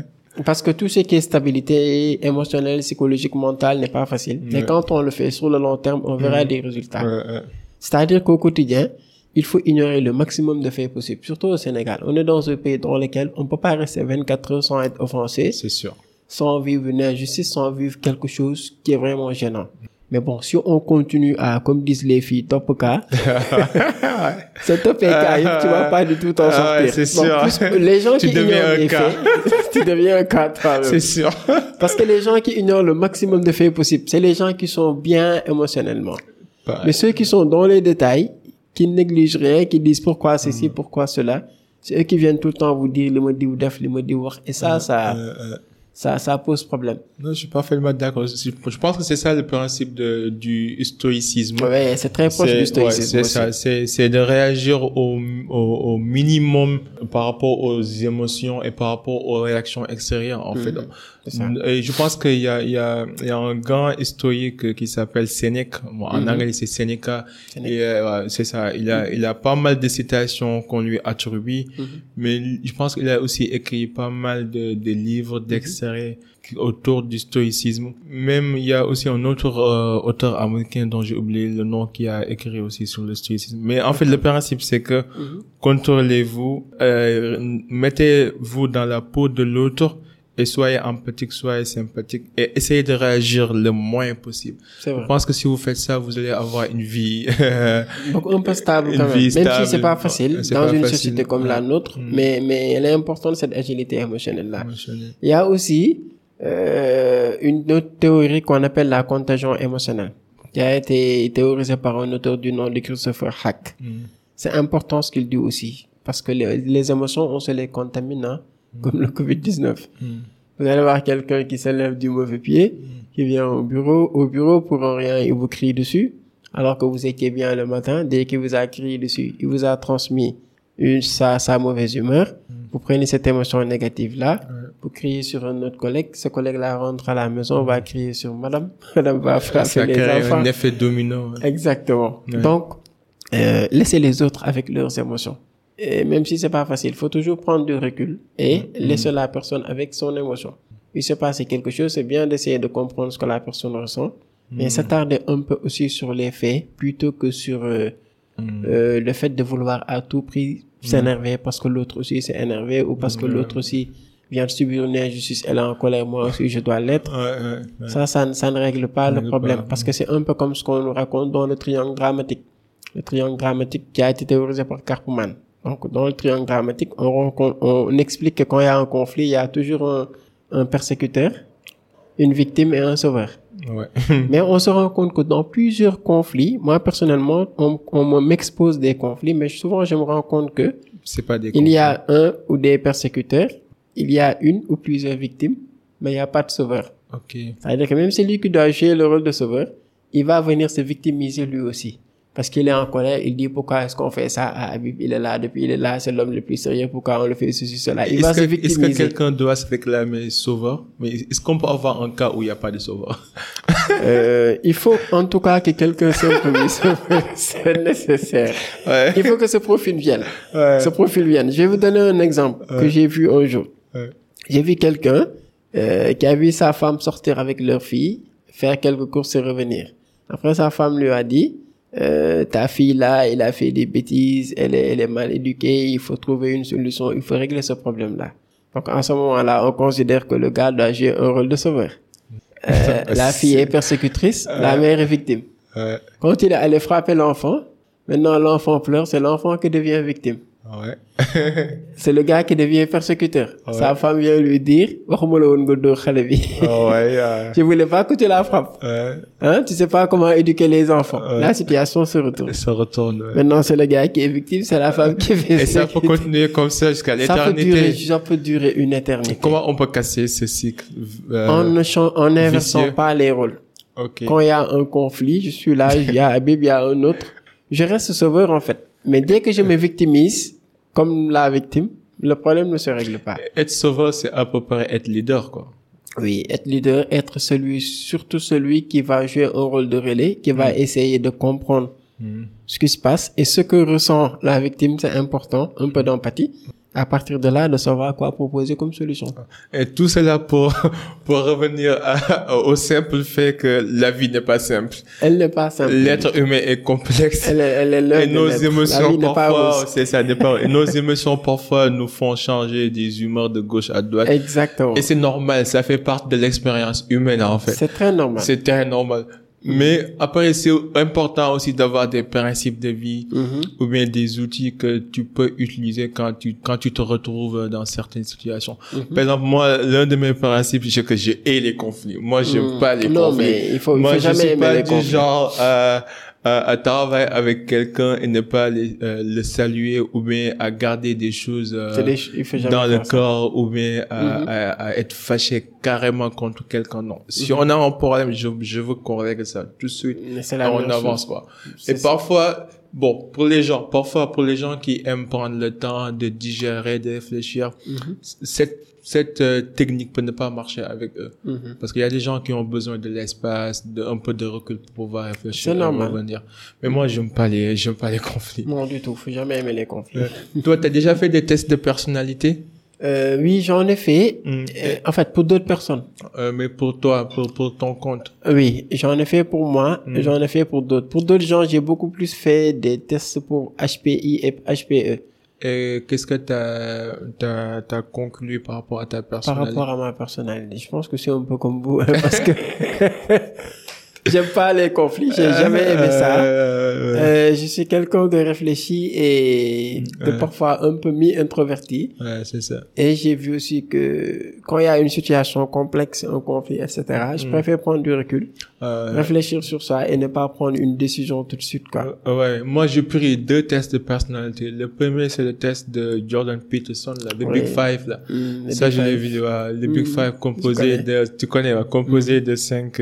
Parce que tout ce qui est stabilité émotionnelle, psychologique, mentale n'est pas facile. Mais Ouais. quand on le fait sur le long terme, on verra des résultats. Ouais. C'est-à-dire qu'au quotidien, il faut ignorer le maximum de faits possibles. Surtout au Sénégal. On est dans un pays dans lequel on peut pas rester 24 heures sans être offensé, C'est sûr. Sans vivre une injustice, sans vivre quelque chose qui est vraiment gênant. Mais bon, si on continue à, comme disent les filles, top cas, ce top cas, tu vas pas du tout t'en Ah sortir. c'est sûr. les gens Tu qui deviens ignorent un les cas. faits, tu deviens un cas toi-même. C'est sûr. Parce que les gens qui ignorent le maximum de faits possibles, c'est les gens qui sont bien émotionnellement. Mais ceux qui sont dans les détails, qui négligent rien, qui disent pourquoi ceci, pourquoi cela, c'est eux qui viennent tout le temps vous dire, le me dit ou def, le me dit ou wax. Et ça, ça, Euh, euh, ça, ça pose problème. non, je suis parfaitement d'accord. Je je pense que c'est ça le principe de, du stoïcisme. Ouais, c'est très proche du stoïcisme ouais, c'est ça. C'est, c'est de réagir au, au, au minimum par rapport aux émotions et par rapport aux réactions extérieures, en fait. Mhm. Ça. Et je pense qu'il y a, il y a, il y a un grand historique qui s'appelle Sénèque. Bon, en Mhm. anglais, c'est. Sénèque. Et, euh, c'est ça. Il a, il a pas mal de citations qu'on lui attribue. Mhm. Mais je pense qu'il a aussi écrit pas mal de, de livres d'extraits qui- autour du stoïcisme. Même il y a aussi un autre euh, auteur américain dont j'ai oublié le nom qui a écrit aussi sur le stoïcisme. Mais en fait, le principe c'est que contrôlez-vous, euh, mettez-vous dans la peau de l'autre et soyez empathique, soyez sympathique et essayez de réagir le moins possible. Vrai. Je pense que si vous faites ça, vous allez avoir une vie. Donc un peu stable quand même. Même stable. si c'est pas facile dans pas une facile. société comme la nôtre, Mm. mais mais elle est importante cette agilité émotionnelle là. Il y a aussi euh, une autre théorie qu'on appelle la contagion émotionnelle, qui a été théorisée par un auteur du nom de Christopher Hack. Mm. C'est important ce qu'il dit aussi, parce que les, les émotions, on se les contamine, hein, comme le Covid-19. Mm. Vous allez voir quelqu'un qui se lève du mauvais pied, qui vient au bureau, au bureau pour rien, il vous crie dessus, alors que vous étiez bien le matin, dès qu'il vous a crié dessus, il vous a transmis une, sa, sa mauvaise humeur. Vous prenez cette émotion négative-là, vous criez sur un autre collègue, ce collègue-là rentre à la maison, va crier sur madame, madame va frapper Ça les crée enfants. un effet domino. ouais. Exactement. Ouais. Donc, euh, laissez les autres avec leurs émotions. Et même si c'est pas facile, il faut toujours prendre du recul et Mm-hmm. laisser la personne avec son émotion. Il se passe quelque chose, c'est bien d'essayer de comprendre ce que la personne ressent, Mm-hmm. mais s'attarder un peu aussi sur les faits plutôt que sur euh, Mm. euh, le fait de vouloir à tout prix s'énerver parce que l'autre aussi s'est énervé ou parce que l'autre aussi vient de subir une injustice, elle est en colère, moi aussi je dois l'être. Ouais, ouais, ouais. Ça, ça, ne- ça ne règle pas le problème. pas. Parce que c'est un peu comme ce qu'on nous raconte dans le triangle dramatique. Le triangle dramatique qui a été théorisé par Karpman. Donc, dans le triangle dramatique, on, explique que quand il y a un conflit, il y a toujours un, un persécuteur, une victime et un sauveur. Ouais. Mais on se rend compte que dans plusieurs conflits, moi personnellement, on, on m'expose des conflits, mais souvent je me rends compte que C'est pas des il y a un ou des persécuteurs, il y a une ou plusieurs victimes, mais il n'y a pas de sauveur. Ok. C'est-à-dire que même celui qui doit jouer le rôle de sauveur, il va venir se victimiser lui aussi. Parce qu'il est en colère, il dit pourquoi est-ce qu'on fait ça à Habib, il est là depuis, il est là, c'est l'homme le plus sérieux, pourquoi on le fait ceci, cela? Il va Est-ce se que, est-ce que quelqu'un doit se réclamer sauveur? Mais est-ce qu'on peut avoir un cas où il n'y a pas de sauveur? Euh, il faut en tout cas que quelqu'un s'improvise, c'est nécessaire. Ouais. Il faut que ce profil vienne. Ouais. Ce profil vienne. Je vais vous donner un exemple que j'ai vu un jour. Ouais. J'ai vu quelqu'un euh, qui a vu sa femme sortir avec leur fille, faire quelques courses et revenir. Après, sa femme lui a dit, euh, ta fille là, elle a fait des bêtises, elle est, elle est mal éduquée, il faut trouver une solution, il faut régler ce problème-là. Donc, en ce moment-là, on considère que le gars doit jouer un rôle de sauveur. Euh, la fille est persécutrice, la mère est victime. Quand il est allé frapper l'enfant, maintenant l'enfant pleure, c'est l'enfant qui devient victime. Ouais. C'est le gars qui devient persécuteur. Ouais. Sa femme vient lui dire. Ah Je voulais pas que tu la frappes. ouais. Hein? Tu sais pas comment éduquer les enfants. Ouais. La situation se retourne. Ça retourne. Maintenant, c'est le gars qui est victime, c'est la femme qui fait Et ça peut continuer comme ça jusqu'à Ça peut durer, l'éternité. ça peut durer une éternité. Comment on peut casser ce cycle euh, En ne en inversant pas les rôles. Ok. Quand il y a un conflit, je suis là, il y a Habib, il y a un autre. Je reste sauveur, en fait. Mais dès que je me victimise, comme la victime, le problème ne se règle pas. Être sauveur, c'est à peu près être leader, quoi. Oui, être leader, être celui, surtout celui qui va jouer un rôle de relais, qui va essayer de comprendre ce qui se passe et ce que ressent la victime, c'est important, un peu d'empathie. À partir de là, de savoir quoi proposer comme solution. Et tout cela pour, pour revenir à- au simple fait que la vie n'est pas simple. Elle n'est pas simple. L'être humain est complexe. Elle est, elle est Et nos émotions parfois, c'est ça dépend. Et nos émotions parfois nous font changer des humeurs de gauche à droite. Exactement. Et c'est normal, ça fait partie de l'expérience humaine en fait. C'est très normal. C'est très normal. Mais après, c'est important aussi d'avoir des principes de vie Mhm. ou bien des outils que tu peux utiliser quand tu, quand tu te retrouves dans certaines situations. Mhm. Par exemple, moi, l'un de mes principes, c'est que je hais les conflits. Moi, j'aime Mhm. pas les Non, conflits. mais il faut- il moi, faut je jamais suis aimer pas les du conflits. genre à, à, à travailler avec quelqu'un et ne pas les, euh, le saluer ou bien à garder des choses euh, des ch- dans le ça. corps ou bien à, Mhm. à, à être fâché carrément contre quelqu'un. Non. Si on a un problème, je, je veux qu'on règle ça tout de suite. La on avance. C'est Et ça. parfois, bon, pour les gens, parfois pour les gens qui aiment prendre le temps de digérer, de réfléchir, Mhm. cette cette euh, technique peut ne pas marcher avec eux. Mhm. Parce qu'il y a des gens qui ont besoin de l'espace, de un peu de recul pour pouvoir réfléchir normal. revenir. Mais moi, j'aime pas les, j'aime pas les conflits. Non, du tout. Faut jamais aimer les conflits. Toi, t'as déjà fait des tests de personnalité? Euh, oui, j'en ai fait. Mm. Euh, en fait, pour d'autres personnes. Euh, mais pour toi, pour, pour ton compte. Oui, j'en ai fait pour moi, Mm. j'en ai fait pour d'autres. Pour d'autres gens, j'ai beaucoup plus fait des tests pour HPI et HPE. Et qu'est-ce que t'as, t'as, t'as conclu par rapport à ta Par personnalité? rapport à ma personnalité, je pense que c'est un peu comme vous, hein, parce que j'aime pas les conflits, j'ai jamais aimé ça. Euh, Euh, je suis quelqu'un de réfléchi et de Ouais. parfois un peu mi-introverti. ouais, c'est ça. Et j'ai vu aussi que quand il y a une situation complexe, un conflit, etc., je Mm. préfère prendre du recul, Euh, réfléchir sur ça et ne pas prendre une décision tout de suite, quoi. Euh, Ouais, moi j'ai pris deux tests de personnalité. Le premier c'est le test de Jordan Peterson, là, le. Big Five là. Mm, Ça j'ai Five. vu le Big Mm, Five composé de, tu connais, composé de cinq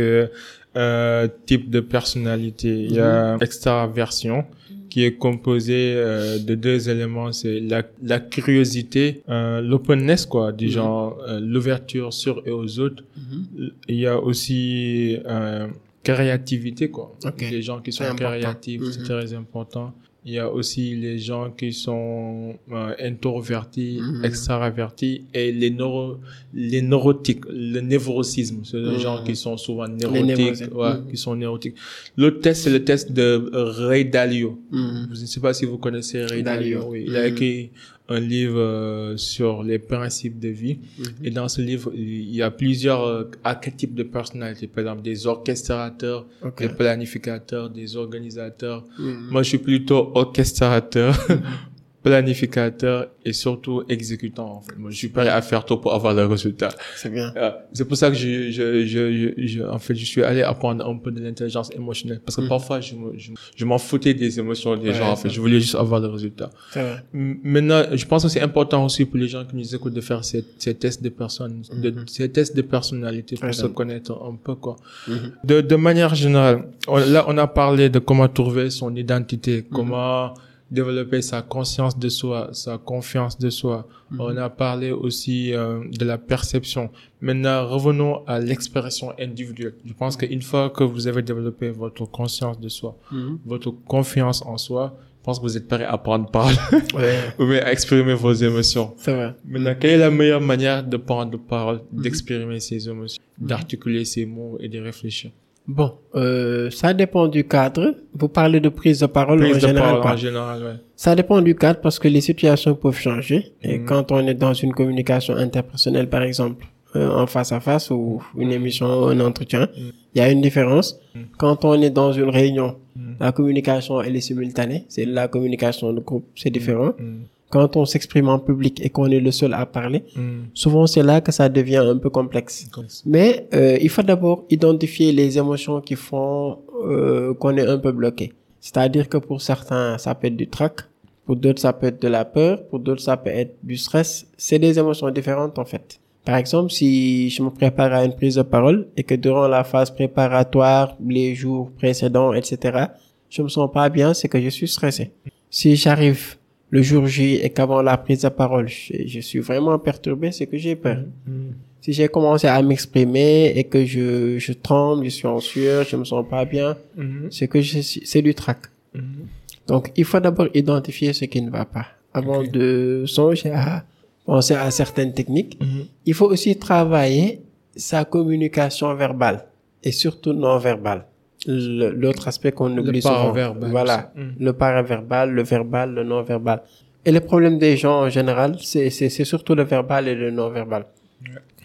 euh, types de personnalité. Il y a extraversion qui est composé euh, de deux éléments, c'est la, la curiosité, euh, l'openness quoi, du Mhm. genre euh, l'ouverture sur et aux autres. Mhm. Il y a aussi euh, créativité quoi. Ok. Les gens qui sont créatifs, c'est Mhm. très important. Il y a aussi les gens qui sont euh, introvertis, Mhm. extravertis et les neuro, les neurotiques, le névrosisme, c'est les Mhm. gens qui sont souvent nérotiques, névrosiques. ouais, Mhm. qui sont neurotiques. L'autre test c'est le test de Ray Dalio. Je ne sais pas si vous connaissez Ray Dalio. Dalio. Oui, il a Mhm. écrit un livre euh, sur les principes de vie. Mhm. Et dans ce livre, il y a plusieurs euh, archétypes de personnalité. Par exemple, des orchestrateurs, des planificateurs, des organisateurs. Mm. Moi, je suis plutôt orchestrateur, planificateur et surtout exécutant. En fait. Moi, je suis prêt à faire tout pour avoir le résultat. C'est bien. Euh, c'est pour ça que je, je, je, je, je- en fait, je suis allé apprendre un peu de l'intelligence émotionnelle. Parce que Mhm. parfois, je, je, je m'en foutais des émotions des Ouais, gens. En fait, je voulais juste avoir le résultat. Vrai. Maintenant, je pense que c'est important aussi pour les gens qui nous écoutent de faire ces, ces tests de personnes, de, Mhm. ces tests de personnalité pour Ouais, se connaître un peu, quoi. Mhm. De, de manière générale, on- là, on a parlé de comment trouver son identité, comment développer sa conscience de soi, sa confiance de soi. Mhm. On a parlé aussi euh, de la perception. Maintenant, revenons à l'expression individuelle. Je pense qu'une fois que vous avez développé votre conscience de soi, Mhm. votre confiance en soi, je pense que vous êtes prêt à prendre parole Ouais, ou bien à exprimer vos émotions. c'est vrai. Maintenant, quelle est la meilleure manière de prendre parole, d'exprimer ses émotions, d'articuler ses mots et de réfléchir? Bon, euh, ça dépend du cadre. Vous parlez de prise de parole en Prise de général. parole en général, ouais. Ça dépend du cadre parce que les situations peuvent changer. Et Mhm. quand on est dans une communication interpersonnelle, par exemple, euh, en face à face ou une émission, un entretien, il y a une différence. Mhm. Quand on est dans une réunion, Mhm. la communication, elle est simultanée. C'est la communication de groupe, c'est différent. Quand on s'exprime en public et qu'on est le seul à parler, mm. souvent c'est là que ça devient un peu complexe. Comme ça. Mais euh, il faut d'abord identifier les émotions qui font euh, qu'on est un peu bloqué. C'est-à-dire que pour certains, ça peut être du trac, pour d'autres, ça peut être de la peur, pour d'autres, ça peut être du stress. C'est des émotions différentes en fait. Par exemple, si je me prépare à une prise de parole et que durant la phase préparatoire, les jours précédents, etc., je me sens pas bien, c'est que je suis stressé. Si j'arrive le jour J et qu'avant la prise de parole, je, je suis vraiment perturbé, c'est que j'ai peur. Mm, Si j'ai commencé à m'exprimer et que je, je tremble, je suis en sueur, je me sens pas bien, mm, c'est que c'est du trac. mm. Donc, il faut d'abord identifier ce qui ne va pas avant de songer à penser à certaines techniques. Mhm. Il faut aussi travailler sa communication verbale et surtout non verbale. Le- L'autre aspect qu'on oublie souvent. paraverbal Voilà. aussi. Mm. Le paraverbal, le verbal, le non verbal. Et le problème des gens en général, c'est c'est- c'est surtout le verbal et le non verbal.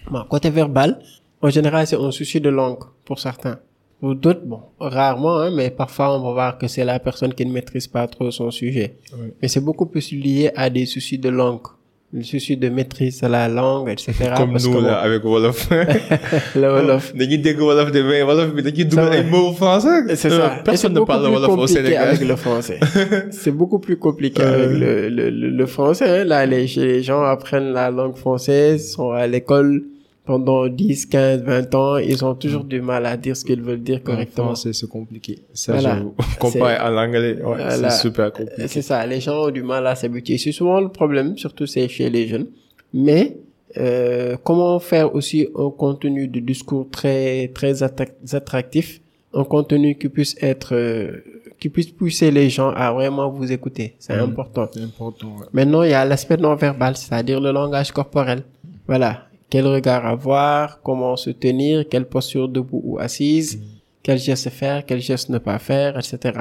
Bon, côté verbal, en général, c'est un souci de langue pour certains. Pour d'autres, bon, rarement, hein, mais parfois on va voir que c'est la personne qui ne maîtrise pas trop son sujet. Ouais. Mais c'est beaucoup plus lié à des soucis de langue, le souci de maîtrise de la langue, etc. Comme Parce nous, que, là, avec Wolof. le Wolof, dañuy dégg Wolof de mais Wolof bi dañuy dugal vrai. ay mots français. C'est Euh, ça. C'est Personne ne parle Wolof au Sénégal. avec le français. c'est beaucoup plus compliqué Euh. avec le, le, le, le français. hein. Là, les, les gens apprennent la langue française, sont à l'école pendant 10, 15, 20 ans. Ils ont toujours du mal à dire ce qu'ils veulent dire En correctement. français, c'est compliqué. Ça, Voilà. Comparé à l'anglais, ouais, Voilà. c'est super compliqué. C'est ça. Les gens ont du mal à s'habituer. C'est souvent le problème, surtout c'est chez les jeunes. Mais euh, comment faire aussi un contenu de discours très très attrac- attractif, un contenu qui puisse être euh, qui puisse pousser les gens à vraiment vous écouter. C'est Mhm. important. C'est important, ouais. Maintenant, il y a l'aspect non verbal, c'est-à-dire le langage corporel. Voilà. Quel regard avoir, comment se tenir, quelle posture debout ou assise, quel geste faire, quel geste ne pas faire, etc.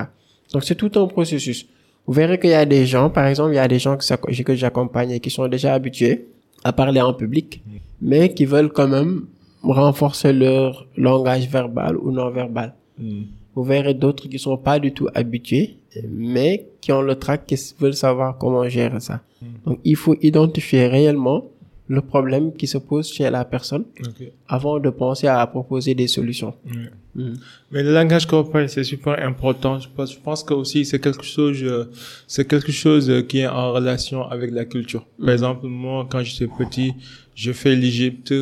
Donc, c'est tout un processus. Vous verrez qu'il y a des gens, par exemple, il y a des gens que, que j'accompagne et qui sont déjà habitués à parler en public, mais qui veulent quand même renforcer leur langage verbal ou non verbal. Mm. Vous verrez d'autres qui sont pas du tout habitués, mais qui ont le trac, qui veulent savoir comment gérer ça. Donc, il faut identifier réellement le problème qui se pose chez la personne avant de penser à proposer des solutions. Ouais. Mhm. Mais le langage corporel, c'est super important. Je pense, je pense que aussi c'est quelque chose, euh, c'est quelque chose euh, qui est en relation avec la culture. Par exemple, moi, quand j'étais petit, je fais l'Égypte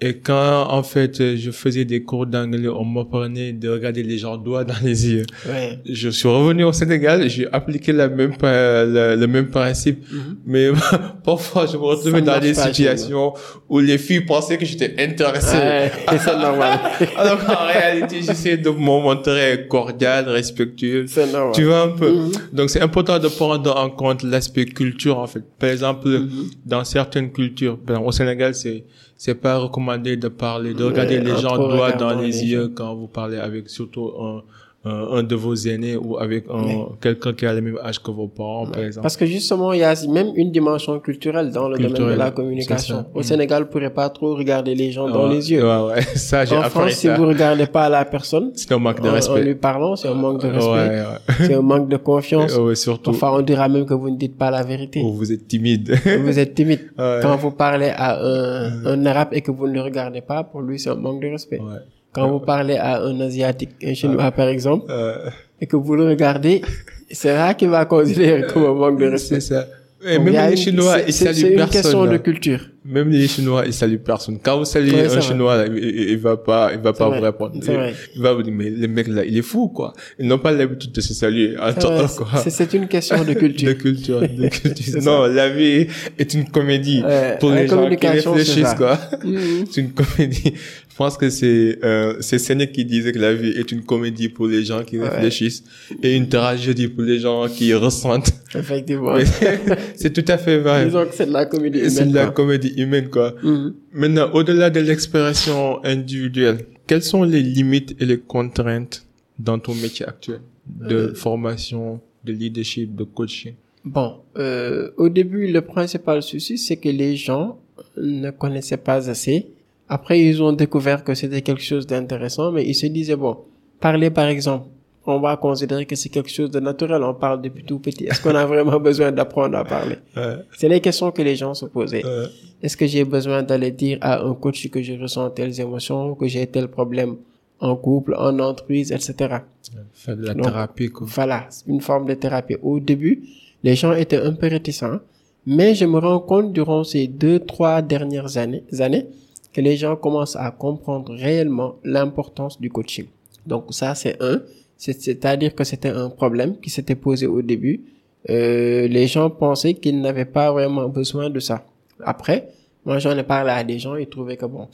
et quand en fait je faisais des cours d'anglais, on m'apprenait de regarder les gens droit dans les yeux. Ouais. Je suis revenu au Sénégal, j'ai appliqué la même, le, même principe, mais parfois je me retrouvais dans des situations où les filles pensaient que j'étais intéressé. Ouais, c'est normal. Alors qu'en réalité, j'essaie de me montrer cordial, respectueux. C'est normal. Tu vois un peu? Mhm. Donc c'est important de prendre en compte l'aspect culture en fait. Par exemple, Mhm. dans certaines cultures, par exemple, au Sénégal, c'est c'est pas recommandé de parler, de regarder les en gens droit dans les yeux. quand vous parlez avec surtout un, un, un de vos aînés ou avec Ouais. quelqu'un qui a le même âge que vos parents, par exemple. Parce que justement, il y a même une dimension culturelle dans le domaine de la communication. Au Mm. Sénégal, vous ne pourrez pas trop regarder les gens dans les yeux. Ouais, ouais. Ça, j'ai En France, si ça. vous regardez pas la personne, C'est un manque de en, en respect. lui parlant, c'est un manque de respect, Ouais, ouais. c'est un manque de confiance. Ouais, surtout. Enfin, on dira même que vous ne dites pas la vérité. où vous êtes timide. Vous êtes timide. Quand vous parlez à un, un arabe et que vous ne le regardez pas, pour lui, c'est un manque de respect. Quand vous parlez à un asiatique, un chinois par exemple, Euh, et que vous le regardez, c'est rare qu'il va considérer comme un manque de respect. c'est ça. Et même les Chinois, c'est- ils saluent C'est une question de culture. Même les Chinois, ils saluent personne. Quand vous saluez Ouais, un. Chinois, là, il, il- va pas, il va pas vrai. vous répondre. Il, va vous dire, mais le mec là, il est fou, quoi. Ils n'ont pas l'habitude de se saluer. C'est Attends, quoi. c'est- une question de De culture. culture, de culture. Non, la vie est une comédie. Ouais, pour les gens qui réfléchissent, quoi. Mhm. c'est une comédie. Je pense que c'est, euh, c'est Sénèque qui disait que la vie est une comédie pour les gens qui Ouais. réfléchissent et une tragédie pour les gens qui ressentent. Effectivement. C'est tout à fait vrai. Disons que c'est de la comédie C'est de la comédie humaine, quoi. Mhm. Maintenant, au-delà de l'expression individuelle, quelles sont les limites et les contraintes dans ton métier actuel de Euh. formation, de leadership, de coaching? Bon, euh, au début, le principal souci, c'est que les gens ne connaissaient pas assez. Après, ils ont découvert que c'était quelque chose d'intéressant, mais ils se disaient, bon, parler par exemple, on va considérer que c'est quelque chose de naturel, on parle depuis tout petit. Est-ce qu'on a vraiment besoin d'apprendre à parler? C'est les questions que les gens se posaient. Est-ce que j'ai besoin d'aller dire à un coach que je ressens telles émotions, que j'ai tel problème en couple, en entreprise, etc. faire de la Donc, thérapie, quoi. Voilà, une forme de thérapie. Au début, les gens étaient un peu réticents, mais je me rends compte durant ces deux, trois dernières années, années que les gens commencent à comprendre réellement l'importance du coaching. Donc ça, c'est un. C'est- C'est-à-dire que c'était un problème qui s'était posé au début. Euh, les gens pensaient qu'ils n'avaient pas vraiment besoin de ça. Après, moi j'en ai parlé à des gens, ils trouvaient que bon,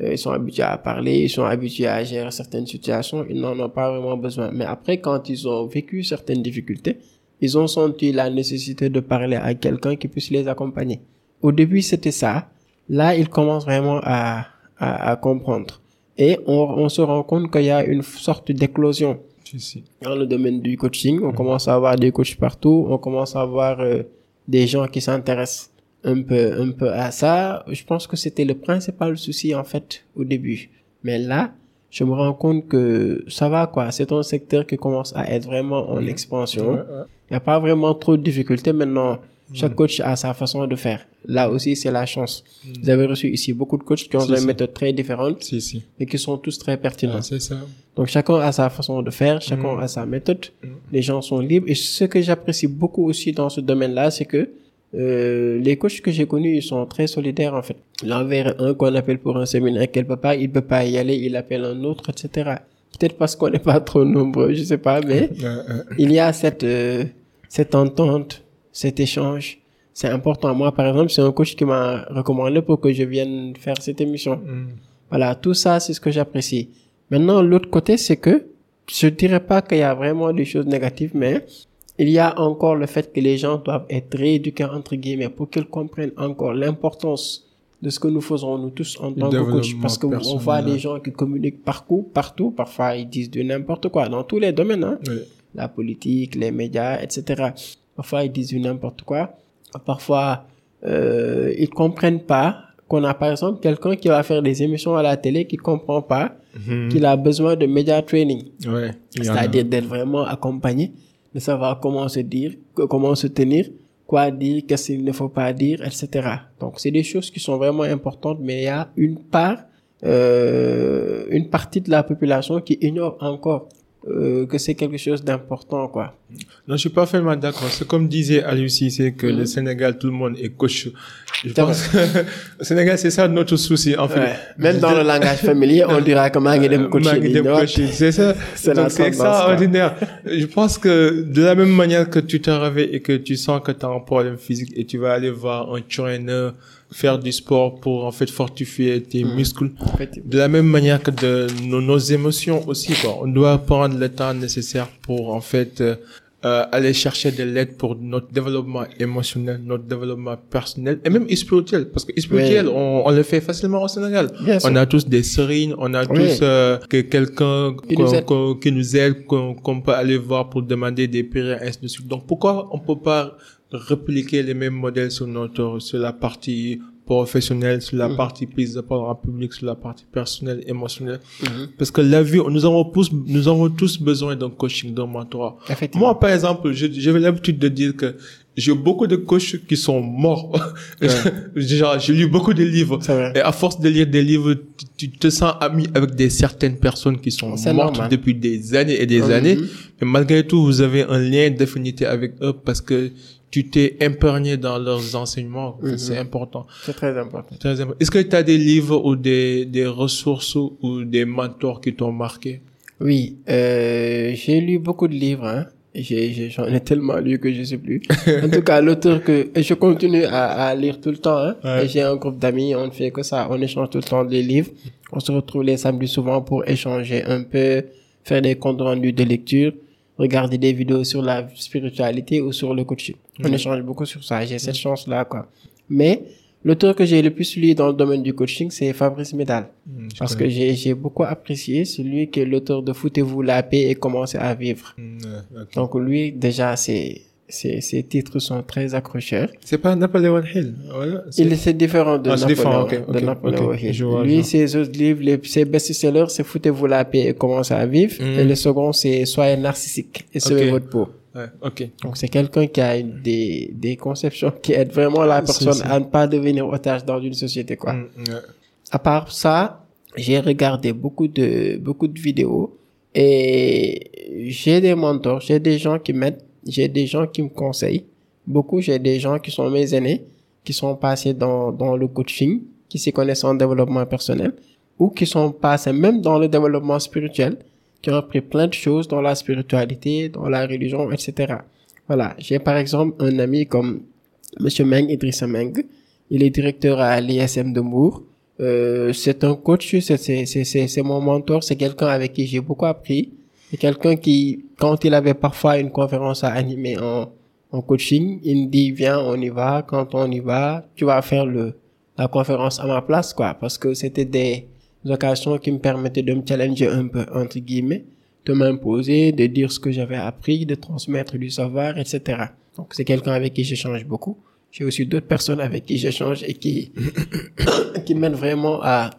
euh, ils sont habitués à parler, ils sont habitués à gérer certaines situations, ils n'en ont pas vraiment besoin. Mais après, quand ils ont vécu certaines difficultés, ils ont senti la nécessité de parler à quelqu'un qui puisse les accompagner. Au début, c'était ça. Là, ils commencent vraiment à, à, à comprendre. Et on, on se rend compte qu'il y a une sorte d'éclosion Si, si. dans le domaine du coaching. On commence à avoir des coachs partout. On commence à avoir euh, des gens qui s'intéressent un peu, un peu à ça. Je pense que c'était le principal souci en fait au début. Mais là, je me rends compte que ça va quoi. C'est un secteur qui commence à être vraiment en expansion. Ouais. Il n'y a pas vraiment trop de difficultés maintenant. Chaque coach a sa façon de faire. Là aussi, c'est la chance. Vous avez reçu ici beaucoup de coachs qui ont des méthodes très différentes Si, si. et qui sont tous très Ah, pertinentes. c'est ça. Donc chacun a sa façon de faire, chacun Mm. a sa méthode. Mm. Les gens sont libres. Et ce que j'apprécie beaucoup aussi dans ce domaine-là, c'est que euh, les coachs que j'ai connus, ils sont très solidaires en fait. L'envers un qu'on appelle pour un séminaire qu'elle peut pas, il peut pas y aller, il appelle un autre, etc. Peut-être parce qu'on n'est pas trop nombreux, je sais pas, mais Euh, euh, il y a cette euh, cette entente, cet échange. C'est important. Moi, par exemple, c'est un coach qui m'a recommandé pour que je vienne faire cette émission. mm. Voilà, tout ça, c'est ce que j'apprécie. Maintenant, l'autre côté, c'est que je dirais pas qu'il y a vraiment des choses négatives, mais il y a encore le fait que les gens doivent être rééduqués, entre guillemets, pour qu'ils comprennent encore l'importance de ce que nous faisons, nous tous, en tant que coach. Parce qu'on voit des gens qui communiquent partout, partout. Parfois, ils disent de n'importe quoi, dans tous les domaines, hein. Oui. la politique, les médias, etc. Parfois, ils disent n'importe quoi. Parfois, euh, ils comprennent pas qu'on a par exemple quelqu'un qui va faire des émissions à la télé qui comprend pas qu'il a besoin de média training. Ouais. C'est-à-dire d'être vraiment accompagné, de savoir comment se dire, comment se tenir, quoi dire, qu'est-ce qu'il ne faut pas dire, etc. Donc, c'est des choses qui sont vraiment importantes, mais il y a une part, euh, une partie de la population qui ignore encore euh, que c'est quelque chose d'important, quoi. Non, je suis parfaitement d'accord. C'est comme disait Aliou c'est que le Sénégal, tout le monde est coach. Je pense que le Sénégal, c'est ça notre souci, en fait. Ouais. Même dans le langage familier, on dira que Mangi dem coaching, Magui dem you know? coaching, c'est ça. C'est Donc c'est extraordinaire. Je pense que de la même manière que tu te réveilles et que tu sens que tu as un problème physique et tu vas aller voir un trainer faire du sport pour en fait fortifier tes Mhm. muscles. Effectivement. De la même manière que de nos, nos émotions aussi, quoi. On doit prendre le temps nécessaire pour en fait euh, euh, aller chercher de l'aide pour notre développement émotionnel, notre développement personnel et même spirituel. Parce que spirituel, Oui. on, on le fait facilement au Sénégal. Bien sûr. On a tous des serines, on a Oui. tous euh, que quelqu'un Qui nous aide. qu'on- qui nous aide, qu'on qu'on peut aller voir pour demander des prières, ainsi de suite. Donc pourquoi on peut pas répliquer les mêmes modèles sur notre sur la partie professionnelle, sur la Mhm. partie prise de parole en public, sur la partie personnelle, émotionnelle. Mhm. Parce que la vie, nous avons tous, nous avons tous besoin d'un coaching, d'un mentorat. Moi, par exemple, j'avais l'habitude de dire que j'ai beaucoup de coachs qui sont morts. Genre, j'ai lu beaucoup de livres. Et à force de lire des livres, tu, tu te sens ami avec des certaines personnes qui sont mortes normal. depuis des années et des Mhm. années. Mais malgré tout, vous avez un lien d'affinité avec eux parce que tu t'es imprégné dans leurs enseignements. Mhm. C'est important. C'est très important. Très important. Est-ce que tu as des livres ou des, des ressources ou, des mentors qui t'ont marqué? Oui, euh, j'ai lu beaucoup de livres. Hein. J'ai, j'ai- j'en ai tellement lu que je sais plus. en tout cas, l'auteur que je continue à, à lire tout le temps. Hein. Ouais. J'ai un groupe d'amis, on ne fait que ça, on échange tout le temps des livres. On se retrouve les samedis souvent pour échanger un peu, faire des comptes rendus de lecture, regarder des vidéos sur la spiritualité ou sur le coaching. On échange beaucoup sur ça. J'ai cette chance-là, quoi. Mais l'auteur que j'ai le plus lu dans le domaine du coaching, c'est Fabrice Medal. Hmm, Parce connais. que j'ai beaucoup apprécié celui qui est l'auteur de Foutez-vous la paix et commencez à vivre. Hmm. Donc lui, déjà, ses, ses, ses titres sont très accrocheurs. C'est pas Napoléon Hill. Voilà. Il est différent de Ah, c'est Napoléon, différent, ok, de ok, Napoléon. Hill. Vois, Lui, ses autres livres, les, ses best-sellers, c'est Foutez-vous la paix et commencez à vivre. Mhm. Et le second, c'est Soyez narcissique et sauvez votre peau. Ouais, ok. Donc c'est quelqu'un qui a une- des, des conceptions qui aident vraiment la personne à ne pas devenir otage dans une société, quoi. Ouais. à part ça, j'ai regardé beaucoup de, beaucoup de vidéos et j'ai des mentors, j'ai des gens qui m'aident, j'ai des gens qui me conseillent. Beaucoup, j'ai des gens qui sont mes aînés, qui sont passés dans, dans le coaching, qui s'y connaissent en développement personnel ou qui sont passés même dans le développement spirituel, qui ont appris plein de choses dans la spiritualité, dans la religion, etc. Voilà. J'ai par exemple un ami comme Monsieur Meng, Idrissa Meng. Il est directeur à l'ISM de Mour. Euh, c'est un coach, c'est mon mentor, c'est quelqu'un avec qui j'ai beaucoup appris. C'est quelqu'un qui, quand il avait parfois une conférence à animer en, coaching, il me dit, viens, on y va. Quand on y va, tu vas faire le, la conférence à ma place, quoi. Parce que c'était des occasions qui me permettaient de me challenger un peu, entre guillemets, de m'imposer, de dire ce que j'avais appris, de transmettre du savoir, etc. Donc, c'est quelqu'un avec qui j'échange beaucoup. J'ai aussi d'autres personnes avec qui j'échange et qui, qui m'aident vraiment à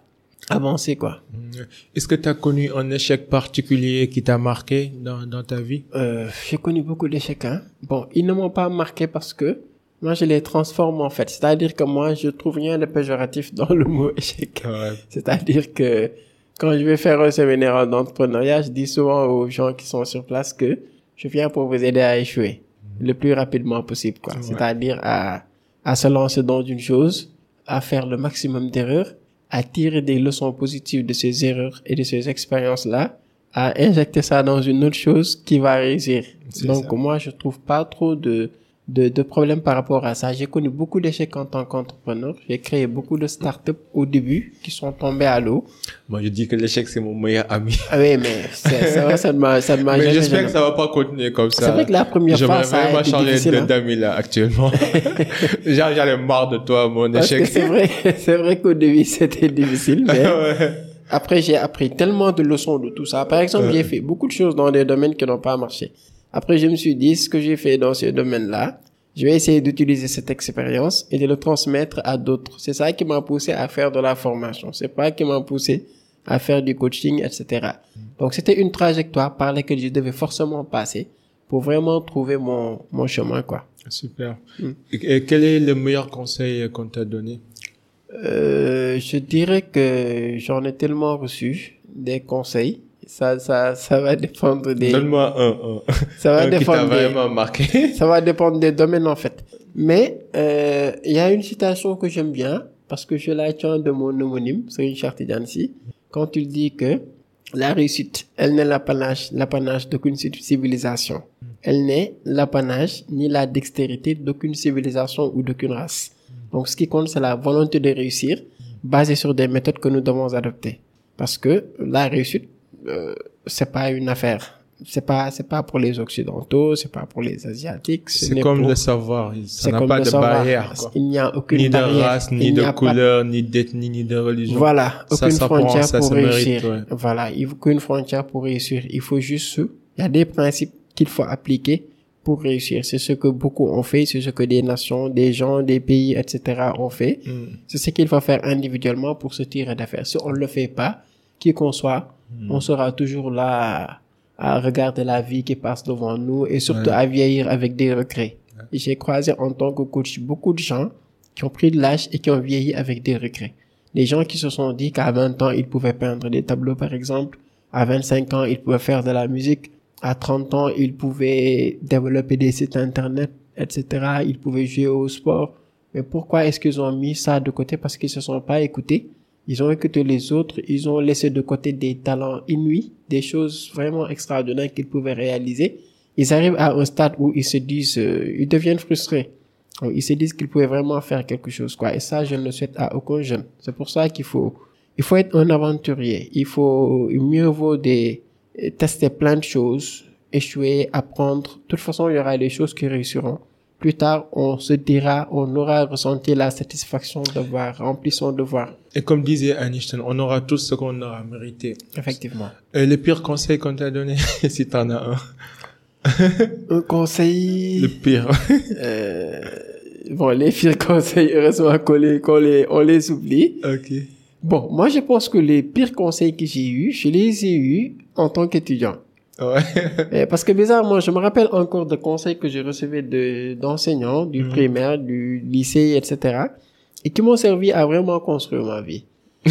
avancer, quoi. Hmm. Est-ce que tu as connu un échec particulier qui t'a marqué dans, dans ta vie? Euh, j'ai connu beaucoup d'échecs, hein. Bon, ils ne m'ont pas marqué parce que moi, je les transforme en fait. C'est-à-dire que moi, je trouve rien de péjoratif dans le mot échec. Ouais. C'est-à-dire que quand je vais faire un séminaire d'entrepreneuriat, je dis souvent aux gens qui sont sur place que je viens pour vous aider à échouer le plus rapidement possible, quoi. Ouais. C'est-à-dire à, à se lancer dans une chose, à faire le maximum d'erreurs, à tirer des leçons positives de ces erreurs et de ces expériences-là, à injecter ça dans une autre chose qui va réussir. Donc, ça. moi, je trouve pas trop de, de, de problèmes par rapport à ça. J'ai connu beaucoup d'échecs en tant qu'entrepreneur. J'ai créé beaucoup de startups au début qui sont tombées à l'eau. Moi, je dis que l'échec, c'est mon meilleur ami. Ah oui, mais c'est c'est vrai, ça ne m'a, ça ne m'a Mais j'espère que ça va pas continuer comme ça. C'est vrai que la première fois, J'aimerais ça a été difficile. de- hein. d'amis là, actuellement. Genre, j'en ai marre de toi, mon Parce échec. c'est vrai, c'est vrai qu'au début, c'était difficile, mais ouais. après, j'ai appris tellement de leçons de tout ça. Par exemple, j'ai fait beaucoup de choses dans des domaines qui n'ont pas marché. Après, je me suis dit, ce que j'ai fait dans ce domaine-là, je vais essayer d'utiliser cette expérience et de le transmettre à d'autres. C'est ça qui m'a poussé à faire de la formation. C'est pas qui m'a poussé à faire du coaching, etc. Donc, c'était une trajectoire par laquelle je devais forcément passer pour vraiment trouver mon, mon chemin, quoi. Super. Et quel est le meilleur conseil qu'on t'a donné? Euh, Je dirais que j'en ai tellement reçu des conseils. Ça, ça, ça va dépendre des. Donne-moi un, un. Ça va un qui t'a dépendre des. vraiment marqué. Ça va dépendre des domaines en fait. Mais euh, il y a une citation que j'aime bien parce que je la tiens de mon homonyme, c'est Chartidan Si, quand il dit que la réussite, elle n'est l'apanage, l'apanage d'aucune civilisation. Elle n'est l'apanage ni la dextérité d'aucune civilisation ou d'aucune race. Donc ce qui compte, c'est la volonté de réussir basée sur des méthodes que nous devons adopter. Parce que la réussite, euh, c'est pas une affaire. C'est pas, c'est pas pour les occidentaux, c'est pas pour les asiatiques. ce C'est comme le savoir. Ça c'est n'a pas de barrière. Il n'y a aucune Ni de race, ni de couleur, ni d'ethnie, ni de religion. Voilà, aucune frontière pour réussir. Voilà, il faut qu'une frontière pour réussir. Il faut juste, il y a des principes qu'il faut appliquer pour réussir. C'est ce que beaucoup ont fait, c'est ce que des nations, des gens, des pays, etc. ont fait. Mm. C'est ce qu'il faut faire individuellement pour se tirer d'affaire. Si on ne le fait pas, qui qu'on soit, Mm. on sera toujours là à regarder la vie qui passe devant nous et surtout Ouais. à vieillir avec des regrets. Et J'ai croisé en tant que coach beaucoup de gens qui ont pris de l'âge et qui ont vieilli avec des regrets. Des gens qui se sont dit qu'à 20 ans, ils pouvaient peindre des tableaux, par exemple. À 25 ans, ils pouvaient faire de la musique. À 30 ans, ils pouvaient développer des sites internet, etc. Ils pouvaient jouer au sport. Mais pourquoi est-ce qu'ils ont mis ça de côté? Parce qu'ils se sont pas écoutés. Ils ont écouté les autres. Ils ont laissé de côté des talents inouïs, des choses vraiment extraordinaires qu'ils pouvaient réaliser. Ils arrivent à un stade où ils se disent, euh, ils deviennent frustrés. Ils se disent qu'ils pouvaient vraiment faire quelque chose, quoi. Et ça, je ne le souhaite à aucun jeune. C'est pour ça qu'il faut, il faut être un aventurier. Il faut, mieux vaut des, tester plein de choses, échouer, apprendre. De toute façon, il y aura des choses qui réussiront. Plus tard, on se dira, on aura ressenti la satisfaction d'avoir rempli son devoir. Et comme disait Einstein, on aura tous ce qu'on aura mérité. Effectivement. Et le pire conseil qu'on t'a donné, si t'en as un. Un conseil. Le pire. Euh, bon, les pires conseils, heureusement qu'on les, qu'on les, on les oublie. ok. Bon, moi, je pense que les pires conseils que j'ai eus, je les ai eus en tant qu'étudiant. Ouais. Parce que bizarrement, je me rappelle encore de conseils que je recevais de, d'enseignants, du Mhm. primaire, du lycée, etc. Et qui m'ont servi à vraiment construire ma vie.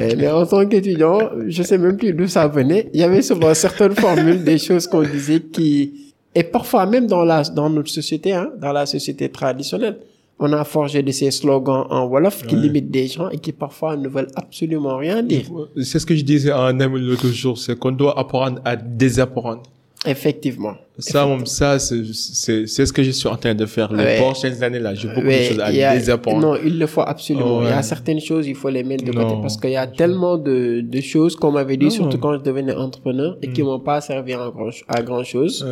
Eh, mais en tant qu'étudiant, je sais même plus d'où ça venait. Il y avait souvent certaines formules, des choses qu'on disait qui, et parfois même dans la, dans notre société, hein, dans la société traditionnelle, on a forgé de ces slogans en Wolof qui Ouais. limitent des gens et qui parfois ne veulent absolument rien dire. C'est ce que je disais à un ami l'autre jour, c'est qu'on doit apprendre à désapprendre. Effectivement. Ça, ça, c'est, ce que je suis en train de faire les Ouais. prochaines années là. J'ai beaucoup Ouais, de choses à a- désapprendre. Non, il le faut absolument. Oh, Il y a certaines choses, il faut les mettre de Non. côté parce qu'il y a tellement de, de choses, comme on m'avait dit, Non. surtout quand je devenais entrepreneur, et qui m'ont pas servi à grand, à grand chose.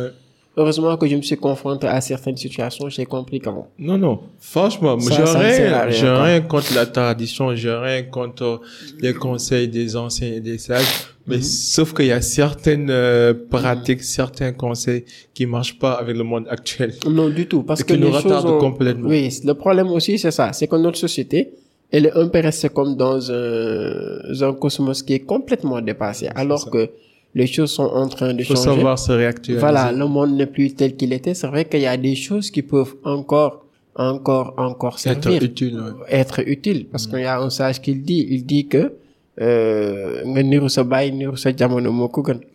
Heureusement que je me suis confronté à certaines situations, j'ai compris comment. Non, non. Franchement, j'ai rien, j'ai rien contre la tradition, j'ai rien contre les conseils des anciens et des sages. Mhm. Mais sauf qu'il y a certaines euh, pratiques, certains conseils qui marchent pas avec le monde actuel. Non, du tout. Parce Et que qui nous retardent ont- complètement. Oui, le problème aussi, c'est ça. C'est que notre société, elle est un peu restée comme dans un, un cosmos qui est complètement dépassé. Alors ça. que les choses sont en train de Il faut changer. savoir se réactualiser. Voilà, le monde n'est plus tel qu'il était. C'est vrai qu'il y a des choses qui peuvent encore, encore, encore Être servir, utile. ouais. être utiles. Parce qu'il y a un sage qui le dit. Il dit que, euh,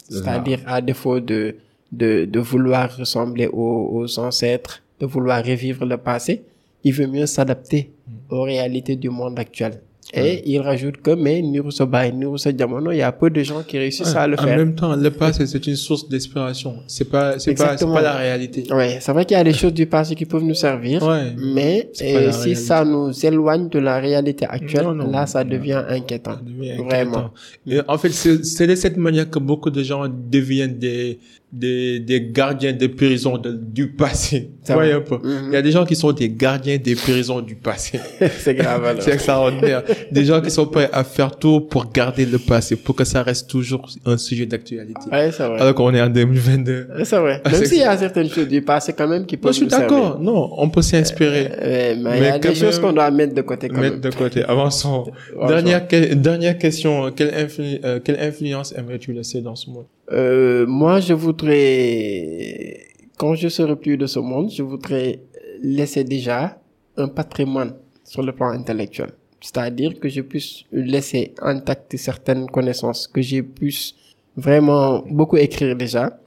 c'est-à-dire à défaut de, de, de vouloir ressembler aux, aux ancêtres, de vouloir revivre le passé, il veut mieux s'adapter aux réalités du monde actuel. Et il rajoute que, mais niru sa baay, niru sa jamono, il y a peu de gens qui réussissent à le en faire. même temps, le passé, c'est une source d'inspiration. C'est pas, c'est pas, pas la réalité. Ouais, c'est vrai qu'il y a des choses du passé qui peuvent nous servir, Ouais. mais si réalité. ça nous éloigne de la réalité actuelle, Non, non. là, ça devient inquiétant. Ça devient Vraiment. Et en fait, c'est de cette manière que beaucoup de gens deviennent des des, des gardiens des prisons de- du passé. Ça Voyez un peu. Mhm. Il y a des gens qui sont des gardiens des prisons du passé. c'est grave alors. C'est extraordinaire. Des gens qui sont prêts à faire tout pour garder le passé, pour que ça reste toujours un sujet d'actualité. Ouais, c'est vrai. Alors qu'on est en 2022. Ouais, C'est vrai. Même c'est- s'il y a certaines choses du passé quand même qui peuvent Moi, je suis servir. d'accord. Non, on peut s'inspirer. Euh, mais il y a des choses qu'on doit mettre de côté quand Mettre même. de côté. Avançons. Avançons. Dernière, que- dernière question. Quelle, influ- euh, quelle influence aimerais-tu laisser dans ce monde? Euh, moi, je voudrais, quand je serai plus de ce monde, je voudrais laisser déjà un patrimoine sur le plan intellectuel. C'est-à-dire que je puisse laisser intactes certaines connaissances, que je puisse vraiment beaucoup écrire déjà,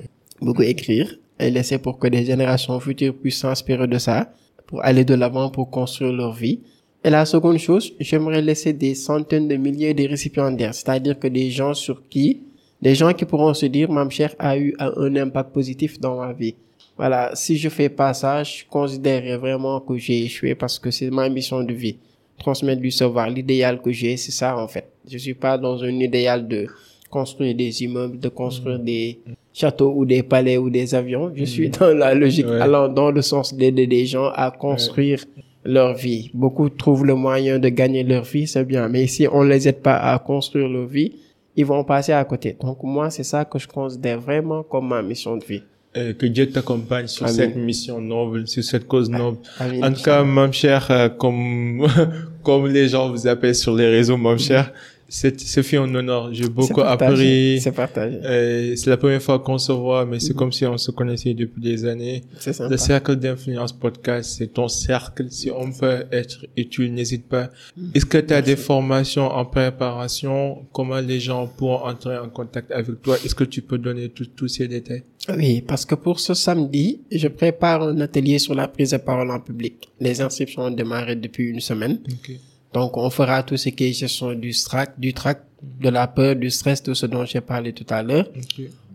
beaucoup écrire, et laisser pour que des générations futures puissent s'inspirer de ça, pour aller de l'avant, pour construire leur vie. Et la seconde chose, j'aimerais laisser des centaines de milliers de récipiendaires, c'est-à-dire que des gens sur qui des gens qui pourront se dire, Mam Cher a eu un impact positif dans ma vie. Voilà, si je fais pas ça, je considérerais vraiment que j'ai échoué parce que c'est ma mission de vie. Transmettre du savoir, l'idéal que j'ai, c'est ça en fait. Je suis pas dans un idéal de construire des immeubles, de construire des châteaux ou des palais ou des avions. Je suis dans la logique Ouais. allant dans le sens d'aider des gens à construire leur vie. Beaucoup trouvent le moyen de gagner leur vie, c'est bien. Mais si on les aide pas à construire leur vie, ils vont passer à côté. Donc moi, c'est ça que je considère vraiment comme ma mission de vie. Euh, que Dieu t'accompagne sur cette mission noble, sur cette cause noble. Amin, En tout cas, mon cher, euh, comme, comme les gens vous appellent sur les réseaux, mon cher, ce fut un honneur. J'ai C'est beaucoup appris. C'est partagé. Euh, c'est la première fois qu'on se voit, mais c'est comme si on se connaissait depuis des années. C'est sympa. Le cercle d'influence podcast, c'est ton cercle. Si on peut être utile, n'hésite pas. Est-ce que tu as des formations en préparation? Comment les gens pourront entrer en contact avec toi? Est-ce que tu peux donner tous ces détails? Oui, parce que pour ce samedi, je prépare un atelier sur la prise de parole en public. Les inscriptions ont démarré depuis une semaine. Ok. Donc, on fera tout ce qui est gestion du trac, du trac, de la peur, du stress, de ce dont j'ai parlé tout à l'heure.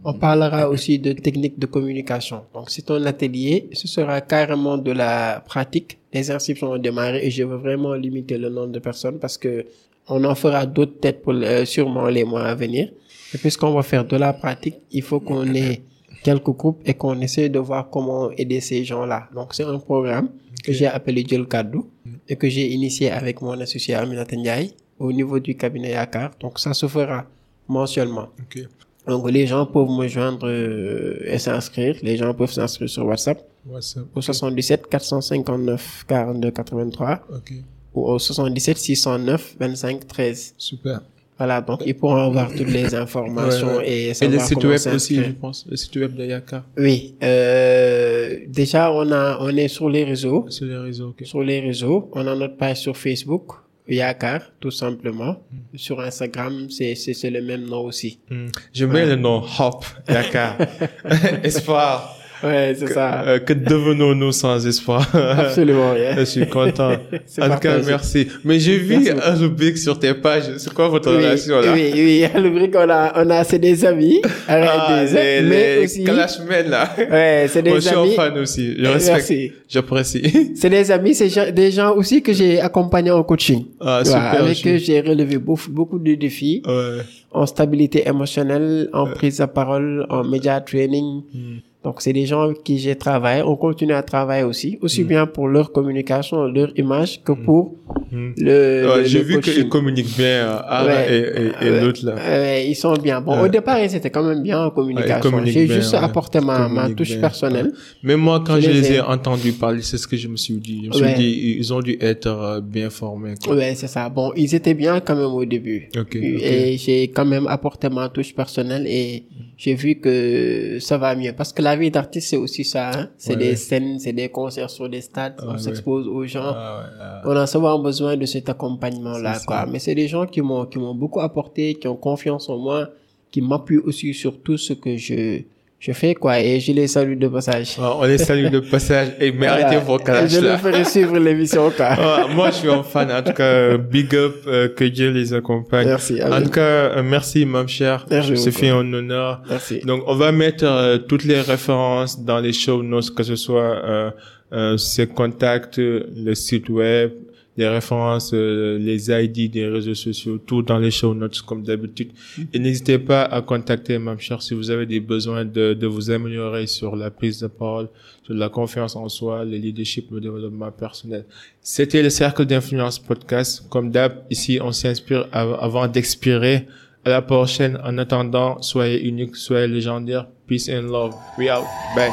On parlera aussi de techniques de communication. Donc, c'est un atelier. Ce sera carrément de la pratique. Les inscriptions ont démarré et je veux vraiment limiter le nombre de personnes parce que on en fera d'autres peut-être pour sûrement les mois à venir. Et puisqu'on va faire de la pratique, il faut qu'on ait quelques groupes et qu'on essaie de voir comment aider ces gens-là. Donc, c'est un programme que j'ai appelé Dieu et que j'ai initié avec mon associé Aminata Ndiaye au niveau du cabinet Yakar. Donc, ça se fera mensuellement. Donc les gens peuvent me joindre euh, et s'inscrire. Les gens peuvent s'inscrire sur WhatsApp WhatsApp. au 77 459 42 83 Ok. ou au 77 609 25 13. Super. Voilà, donc ils pourront avoir toutes les informations Ouais, ouais. et Et savoir le site web aussi, je pense. Le site web de Yaka. Oui, euh, déjà on a on est sur les réseaux, Sur les réseaux, ok. sur les réseaux. On a notre page sur Facebook, Yakar, tout simplement. Mm. Sur Instagram, c'est c'est le même nom aussi. Hmm. J'aime bien le nom Hop, Yaka. espoir. Ouais, c'est ça. Euh, que devenons-nous sans espoir? Absolument rien. Je suis content. En tout cas, merci. Mais j'ai vu un rubrique sur tes pages. C'est quoi votre oui, relation là? Oui, oui, le brique, on a, on a, c'est des amis, Ah, des les, mais les aussi, Clashmen, là. ouais, c'est des Moi, je suis un amis. fan aussi. Je Euh, respecte. Merci. J'apprécie. C'est des amis, c'est des gens aussi que j'ai accompagnés en coaching. Ah, Ouais, super. avec eux, j'ai relevé beaucoup, beaucoup de défis Ouais. en stabilité émotionnelle, en prise de parole, en média training. Hmm. Donc, c'est des gens avec qui j'ai travaillé. On continue à travailler aussi, aussi bien pour leur communication, leur image, que pour Hmm. le, Ouais, le- J'ai vu qu'ils communiquent bien, euh, Ara Ouais. et, et, et Ouais. l'autre là. Ouais, ils sont bien. Bon, Ouais. au départ, ils étaient quand même bien en communication. communiquent J'ai juste ouais. apporté ma, ma touche bien, personnelle. Mais moi, quand Je je les les ai ai- entendus parler, c'est ce que je me suis dit. Je me suis Ouais. dit, ils ont dû être euh, bien formés. quoi. Ouais, c'est ça. Bon, ils étaient bien quand même au début. Ok, Et j'ai quand même apporté ma touche personnelle et j'ai vu que ça va mieux. Parce que la vie d'artiste, c'est aussi ça. Hein? C'est Ouais. des scènes, c'est des concerts sur des stades, Ah, on ouais. s'expose aux gens. Ah, ah. On a souvent besoin de cet accompagnement-là, quoi. ça. Mais c'est des gens qui m'ont, qui m'ont beaucoup apporté, qui ont confiance en moi, qui m'appuient aussi sur tout ce que je, je fais, quoi. Et je les salue de passage. Ah, on les salue de passage. Et mais Voilà. arrêtez vos clashs Je leur ferai suivre l'émission, quoi. Ah, moi, je suis un fan. En tout cas, big up, euh, que Dieu les accompagne. Merci. En tout cas, euh, merci, ma chère. Merci Ce beaucoup. fait un honneur. Merci. Donc, on va mettre euh, toutes les références dans les show notes, que ce soit euh, euh, ses contacts, le site web, les références, euh, les ID des réseaux sociaux, tout dans les show notes comme d'habitude. Et n'hésitez pas à contacter Mamcher si vous avez des besoins de, de vous améliorer sur la prise de parole, sur la confiance en soi, le leadership, le développement personnel. C'était le Cercle d'influence podcast. Comme d'hab, ici, on s'inspire avant d'expirer. À la prochaine. En attendant, soyez unique, soyez légendaire. Peace and love. We out. Bye.